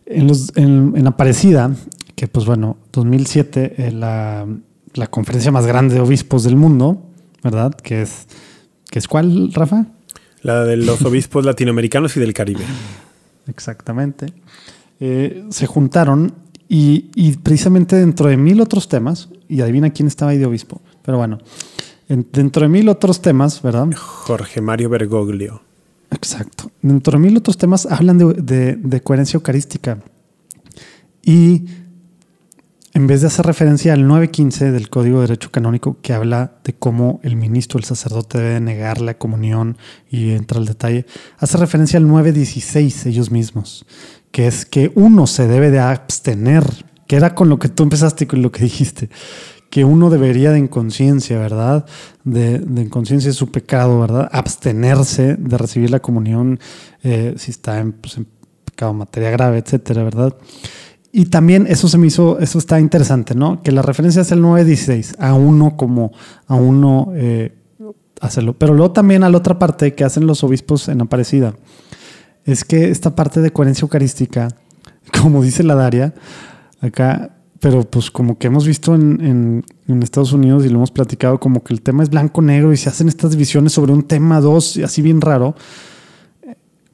[SPEAKER 2] En, los, en, en Aparecida, que pues bueno, 2007, eh, la, la conferencia más grande de obispos del mundo, ¿verdad? Que es, que es ¿cuál, Rafa?
[SPEAKER 3] La de los obispos latinoamericanos y del Caribe.
[SPEAKER 2] Exactamente. Eh, se juntaron y, y precisamente dentro de mil otros temas, y adivina quién estaba ahí de obispo, pero bueno, en- dentro de mil otros temas, ¿verdad?
[SPEAKER 3] Jorge Mario Bergoglio.
[SPEAKER 2] Exacto. Dentro de mil otros temas hablan de, de- de coherencia eucarística. Y en vez de hacer referencia al 915 del Código de Derecho Canónico, que habla de cómo el ministro, el sacerdote, debe negar la comunión y entra al detalle, hace referencia al 916 ellos mismos, que es que uno se debe de abstener, que era con lo que tú empezaste y con lo que dijiste, que uno debería de en conciencia, ¿verdad? De, de en conciencia de su pecado, ¿verdad? Abstenerse de recibir la comunión eh, si está en, pues, en pecado, materia grave, etcétera, ¿verdad? Y también eso se me hizo, eso está interesante, ¿no? Que la referencia es el 916, a uno como a uno eh, hacerlo. Pero luego también a la otra parte que hacen los obispos en Aparecida, es que esta parte de coherencia eucarística, como dice la Daria, acá, pero pues como que hemos visto en, en- Estados Unidos y lo hemos platicado, como que el tema es blanco-negro y se hacen estas divisiones sobre un tema, dos, así bien raro.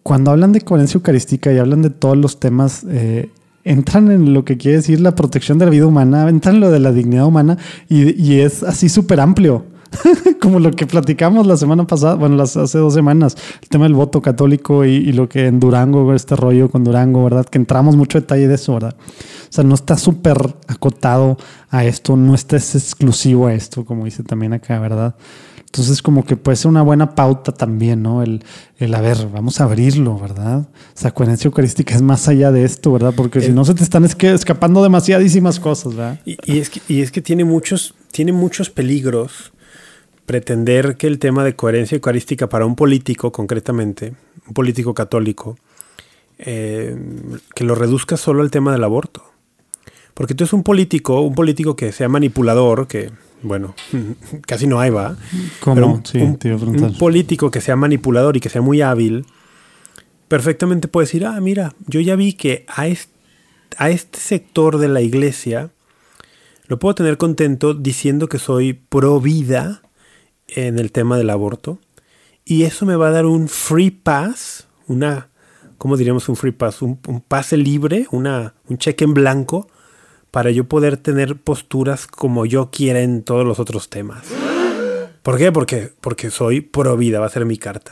[SPEAKER 2] Cuando hablan de coherencia eucarística y hablan de todos los temas, eh, entran en lo que quiere decir la protección de la vida humana, entran en lo de la dignidad humana y, y es así súper amplio. Como lo que platicamos la semana pasada, bueno, las, hace dos semanas, el tema del voto católico y, y lo que en Durango, este rollo con Durango, ¿verdad? Que entramos mucho detalle de eso, ¿verdad? O sea, no está súper acotado a esto, no está es exclusivo a esto, como dice también acá, ¿verdad? Entonces, como que puede ser una buena pauta también, ¿no? El, el a ver, vamos a abrirlo, ¿verdad? O sea, coherencia eucarística es más allá de esto, ¿verdad? Porque si
[SPEAKER 3] El-
[SPEAKER 2] no se te están escapando demasiadísimas cosas, ¿verdad?
[SPEAKER 3] Y, y es que, y es que tiene muchos, tiene muchos peligros pretender que el tema de coherencia eucarística para un político, concretamente, un político católico, eh, que lo reduzca solo al tema del aborto. Porque tú es un político, un político que sea manipulador, que, bueno, casi no hay, va.
[SPEAKER 2] ¿Cómo?
[SPEAKER 3] Pero un,
[SPEAKER 2] sí,
[SPEAKER 3] un-
[SPEAKER 2] te iba a
[SPEAKER 3] un político que sea manipulador y que sea muy hábil, perfectamente puede decir, ah, mira, yo ya vi que a este, a este sector de la iglesia lo puedo tener contento diciendo que soy pro vida en el tema del aborto. Y eso me va a dar un free pass, una, ¿cómo diríamos un free pass? Un, pase libre, una, un cheque en blanco para yo poder tener posturas como yo quiera en todos los otros temas. ¿Por qué? Porque, porque soy pro vida, va a ser mi carta.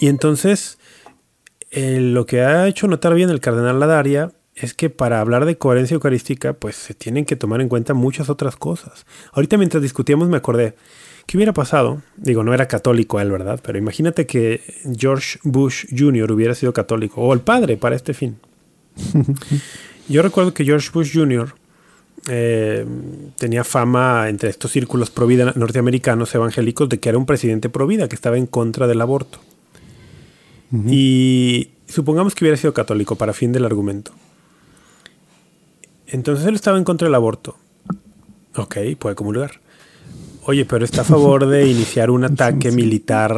[SPEAKER 3] Y entonces, eh, lo que ha hecho notar bien el cardenal Ladaria es que para hablar de coherencia eucarística, pues se tienen que tomar en cuenta muchas otras cosas. Ahorita mientras discutíamos me acordé, ¿qué hubiera pasado? Digo, no era católico él, ¿verdad? Pero imagínate que George Bush Jr. hubiera sido católico, o el padre para este fin. Yo recuerdo que George Bush Jr. eh, tenía fama entre estos círculos pro vida norteamericanos evangélicos de que era un presidente pro vida, que estaba en contra del aborto. Y supongamos que hubiera sido católico para fin del argumento. Entonces él estaba en contra del aborto. Ok, puede comulgar. Oye, pero está a favor de iniciar un ataque militar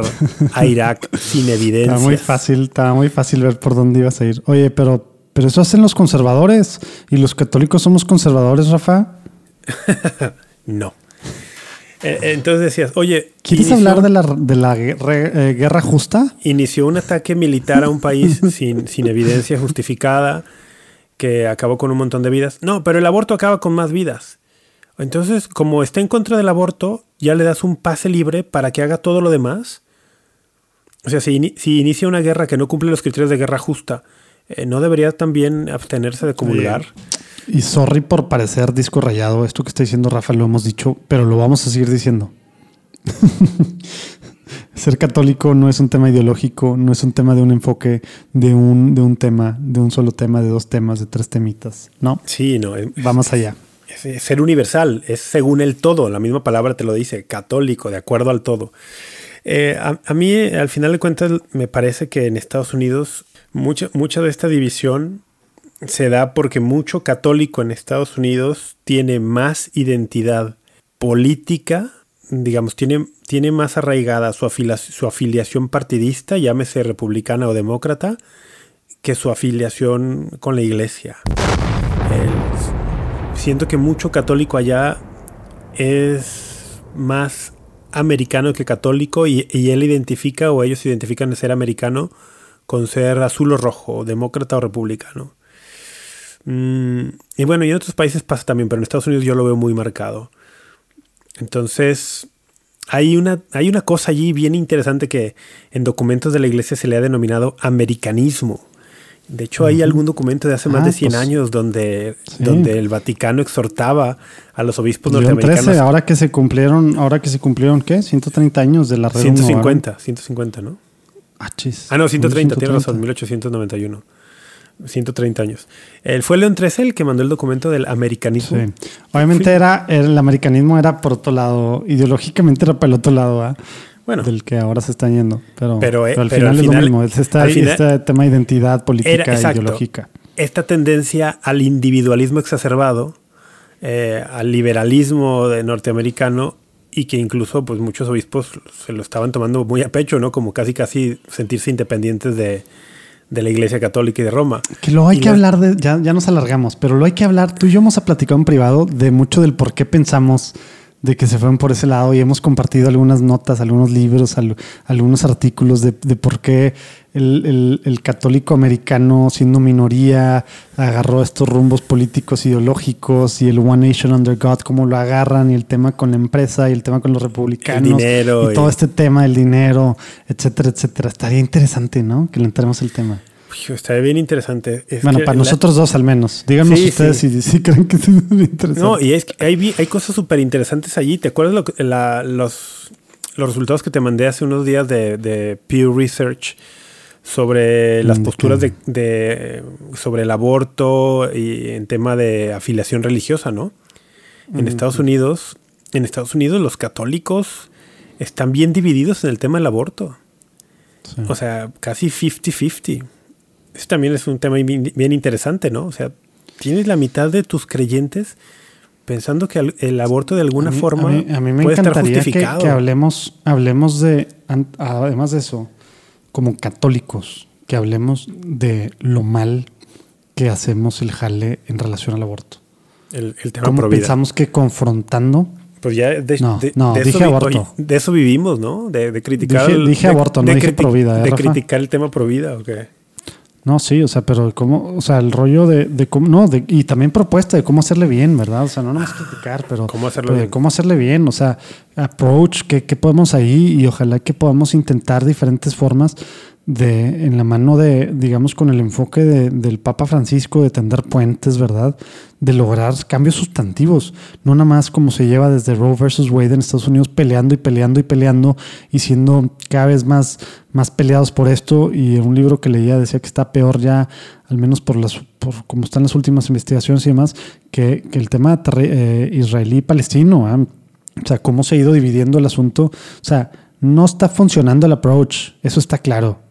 [SPEAKER 3] a Irak sin evidencia.
[SPEAKER 2] Estaba muy fácil, estaba muy fácil ver por dónde ibas a ir. Oye, pero, pero eso hacen los conservadores y los católicos somos conservadores, Rafa.
[SPEAKER 3] No. Eh, Entonces decías, oye,
[SPEAKER 2] ¿Quieres
[SPEAKER 3] inició-
[SPEAKER 2] hablar de la, de la guerra, eh, guerra justa?
[SPEAKER 3] inició un ataque militar a un país sin, sin evidencia justificada que acabó con un montón de vidas. No, pero el aborto acaba con más vidas. Entonces, como está en contra del aborto, ya le das un pase libre para que haga todo lo demás. O sea, si, ini- si inicia una guerra que no cumple los criterios de guerra justa, eh, ¿no debería también abstenerse de comulgar?
[SPEAKER 2] Y sorry por parecer disco rayado. Esto que está diciendo Rafa lo hemos dicho, pero lo vamos a seguir diciendo. ser católico no es un tema ideológico, no es un tema de un enfoque, de un, de un tema, de un solo tema, de dos temas, de tres temitas. No.
[SPEAKER 3] Sí, no.
[SPEAKER 2] Va más allá.
[SPEAKER 3] Ser universal, es según el todo. La misma palabra te lo dice, católico, de acuerdo al todo. Eh, a, mí, al final de cuentas, me parece que en Estados Unidos mucha, mucha de esta división se da porque mucho católico en Estados Unidos tiene más identidad política, digamos, tiene, tiene más arraigada su, su afiliación partidista, llámese republicana o demócrata, que su afiliación con la iglesia. Siento que mucho católico allá es más americano que católico y, él identifica o ellos identifican de ser americano con ser azul o rojo, demócrata o republicano. Mm, y bueno, y en otros países pasa también, pero en Estados Unidos yo lo veo muy marcado. Entonces, hay una, hay una cosa allí bien interesante que en documentos de la iglesia se le ha denominado americanismo. De hecho, hay algún documento de hace más de 100 ah, pues, años donde, donde el Vaticano exhortaba a los obispos norteamericanos.
[SPEAKER 2] ahora que se cumplieron, ahora que se cumplieron, ¿qué? 130 años de la
[SPEAKER 3] red 150, 150, ¿no? Ah, chis. Ah, no, 130, tiene razón, 1891. 130 años. Él fue León XIII el que mandó el documento del americanismo. Sí.
[SPEAKER 2] Obviamente era, el americanismo era por otro lado, ideológicamente era para el otro lado, ¿ah? Bueno, del que ahora se está yendo. Pero, pero, al, final es lo mismo, es este tema de identidad política e ideológica.
[SPEAKER 3] Esta tendencia al individualismo exacerbado, eh, al liberalismo de norteamericano y que incluso pues muchos obispos se lo estaban tomando muy a pecho, ¿no? Como casi casi sentirse independientes de, de la Iglesia Católica y de Roma.
[SPEAKER 2] Que lo hay que hablar de, ya, ya nos alargamos, pero lo hay que hablar, tú y yo hemos platicado en privado de mucho del por qué pensamos de que se fueron por ese lado y hemos compartido algunas notas, algunos libros, algunos artículos de, por qué el, católico americano, siendo minoría, agarró estos rumbos políticos ideológicos y el One Nation Under God, cómo lo agarran y el tema con la empresa y el tema con los republicanos. El dinero. Y todo este tema del dinero, etcétera, etcétera. Estaría interesante, ¿no? Que le entremos el tema.
[SPEAKER 3] Está bien interesante.
[SPEAKER 2] bueno, para nosotros dos al menos. Díganos ustedes Si, creen que es interesante.
[SPEAKER 3] No, y es que hay, hay cosas súper interesantes allí. ¿Te acuerdas lo, la, los, los resultados que te mandé hace unos días de, de Pew Research sobre las mm, posturas de, sobre el aborto y en tema de afiliación religiosa, ¿no? En mm, Estados Unidos, en Estados Unidos los católicos están bien divididos en el tema del aborto. O sea, casi 50-50. Eso también es un tema bien, interesante, ¿no? O sea, tienes la mitad de tus creyentes pensando que el, aborto de alguna forma
[SPEAKER 2] a mí, me puede estar justificado. Que, hablemos, hablemos de, además de eso, como católicos, que hablemos de lo mal que hacemos el jale en relación al aborto.
[SPEAKER 3] El, tema
[SPEAKER 2] ¿Cómo pensamos que confrontando
[SPEAKER 3] pues ya de, no, dije eso, aborto. de eso vivimos, ¿no? De, criticar.
[SPEAKER 2] Dije, aborto, no dije provida.
[SPEAKER 3] ¿eh, de criticar el tema provida, ¿o qué?
[SPEAKER 2] No, sí, o sea, pero cómo, o sea, el rollo de, de cómo, no, de, y también propuesta de cómo hacerle bien, ¿verdad? O sea, no más criticar, pero
[SPEAKER 3] ¿Cómo hacerle bien?
[SPEAKER 2] cómo hacerle bien, o sea, approach, ¿qué, qué podemos ahí? Y ojalá que podamos intentar diferentes formas de, en la mano de, digamos, con el enfoque de, del Papa Francisco de tender puentes, ¿verdad? De lograr cambios sustantivos, no nada más como se lleva desde Roe versus Wade en Estados Unidos peleando y peleando y peleando y siendo cada vez más, más peleados por esto. Y un libro que leía decía que está peor ya, al menos por las, por como están las últimas investigaciones y demás, que, que el tema eh, israelí-palestino, ¿ah? o sea, cómo se ha ido dividiendo el asunto, o sea, no está funcionando el approach, eso está claro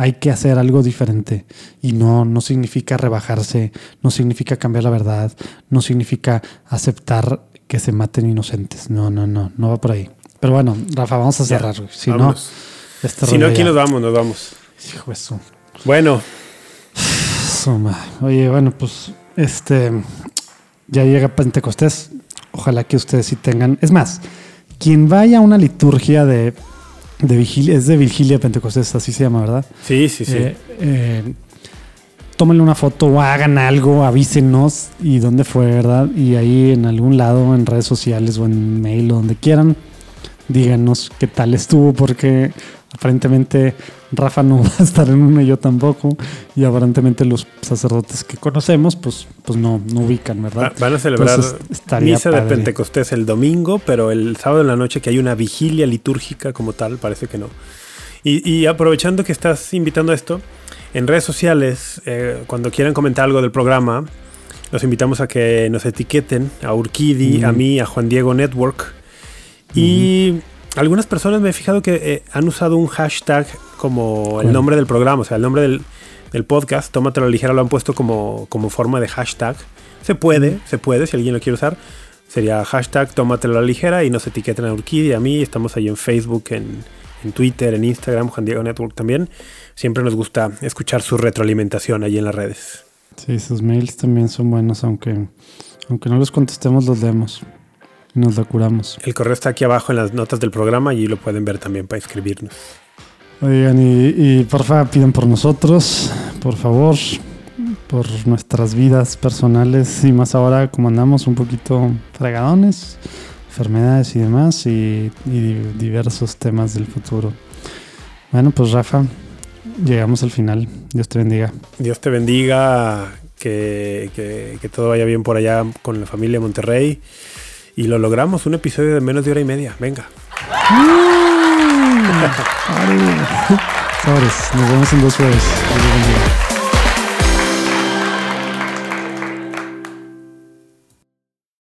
[SPEAKER 2] hay que hacer algo diferente. Y no, no significa rebajarse, no significa cambiar la verdad, no significa aceptar que se maten inocentes. No, no, no, no va por ahí. Pero bueno, Rafa, vamos a cerrar. si no,
[SPEAKER 3] este si no, aquí nos vamos, nos vamos.
[SPEAKER 2] Hijo eso.
[SPEAKER 3] Bueno.
[SPEAKER 2] Oye, bueno, pues este ya llega Pentecostés. Ojalá que ustedes sí tengan. Es más, quien vaya a una liturgia de de vigilia, es de vigilia Pentecostés, así se llama, ¿verdad?
[SPEAKER 3] Sí, sí, sí. Eh,
[SPEAKER 2] eh, tómenle una foto o hagan algo, avísenos y dónde fue, ¿verdad? Y ahí en algún lado, en redes sociales o en mail o donde quieran, díganos qué tal estuvo, porque aparentemente Rafa no va a estar en una y yo tampoco, y aparentemente los sacerdotes que conocemos, pues, pues no, no ubican, ¿verdad?
[SPEAKER 3] Van a celebrar misa de Pentecostés el domingo, pero el sábado en la noche que hay una vigilia litúrgica como tal, parece que no. Y, aprovechando que estás invitando a esto, en redes sociales, eh, cuando quieran comentar algo del programa, los invitamos a que nos etiqueten a Urquidi, a mí, a Juan Diego Network. Y algunas personas me he fijado que eh, han usado un hashtag como el nombre del programa, o sea, el nombre del, del podcast, Tómatelo ligera, lo han puesto como, como forma de hashtag. Se puede, se puede, si alguien lo quiere usar. Sería hashtag Tómatelo a la ligera y nos etiqueten a Urquidi, a mí. Estamos ahí en Facebook, en en Twitter, en Instagram, Juan Diego Network también. Siempre nos gusta escuchar su retroalimentación ahí en las redes.
[SPEAKER 2] Sí, sus mails también son buenos, aunque, aunque no los contestemos, los leemos. Y nos lo curamos.
[SPEAKER 3] El correo está aquí abajo en las notas del programa y lo pueden ver también para escribirnos.
[SPEAKER 2] Oigan, y, y porfa, piden por nosotros, por favor, por nuestras vidas personales y más ahora como andamos un poquito fregadones enfermedades y demás y, diversos temas del futuro. Bueno, pues Rafa, llegamos al final. Dios te bendiga.
[SPEAKER 3] Dios te bendiga, que, que, todo vaya bien por allá con la familia Monterrey. Y lo logramos, un episodio de menos de hora y media. Venga.
[SPEAKER 2] Nos vemos en dos jueves.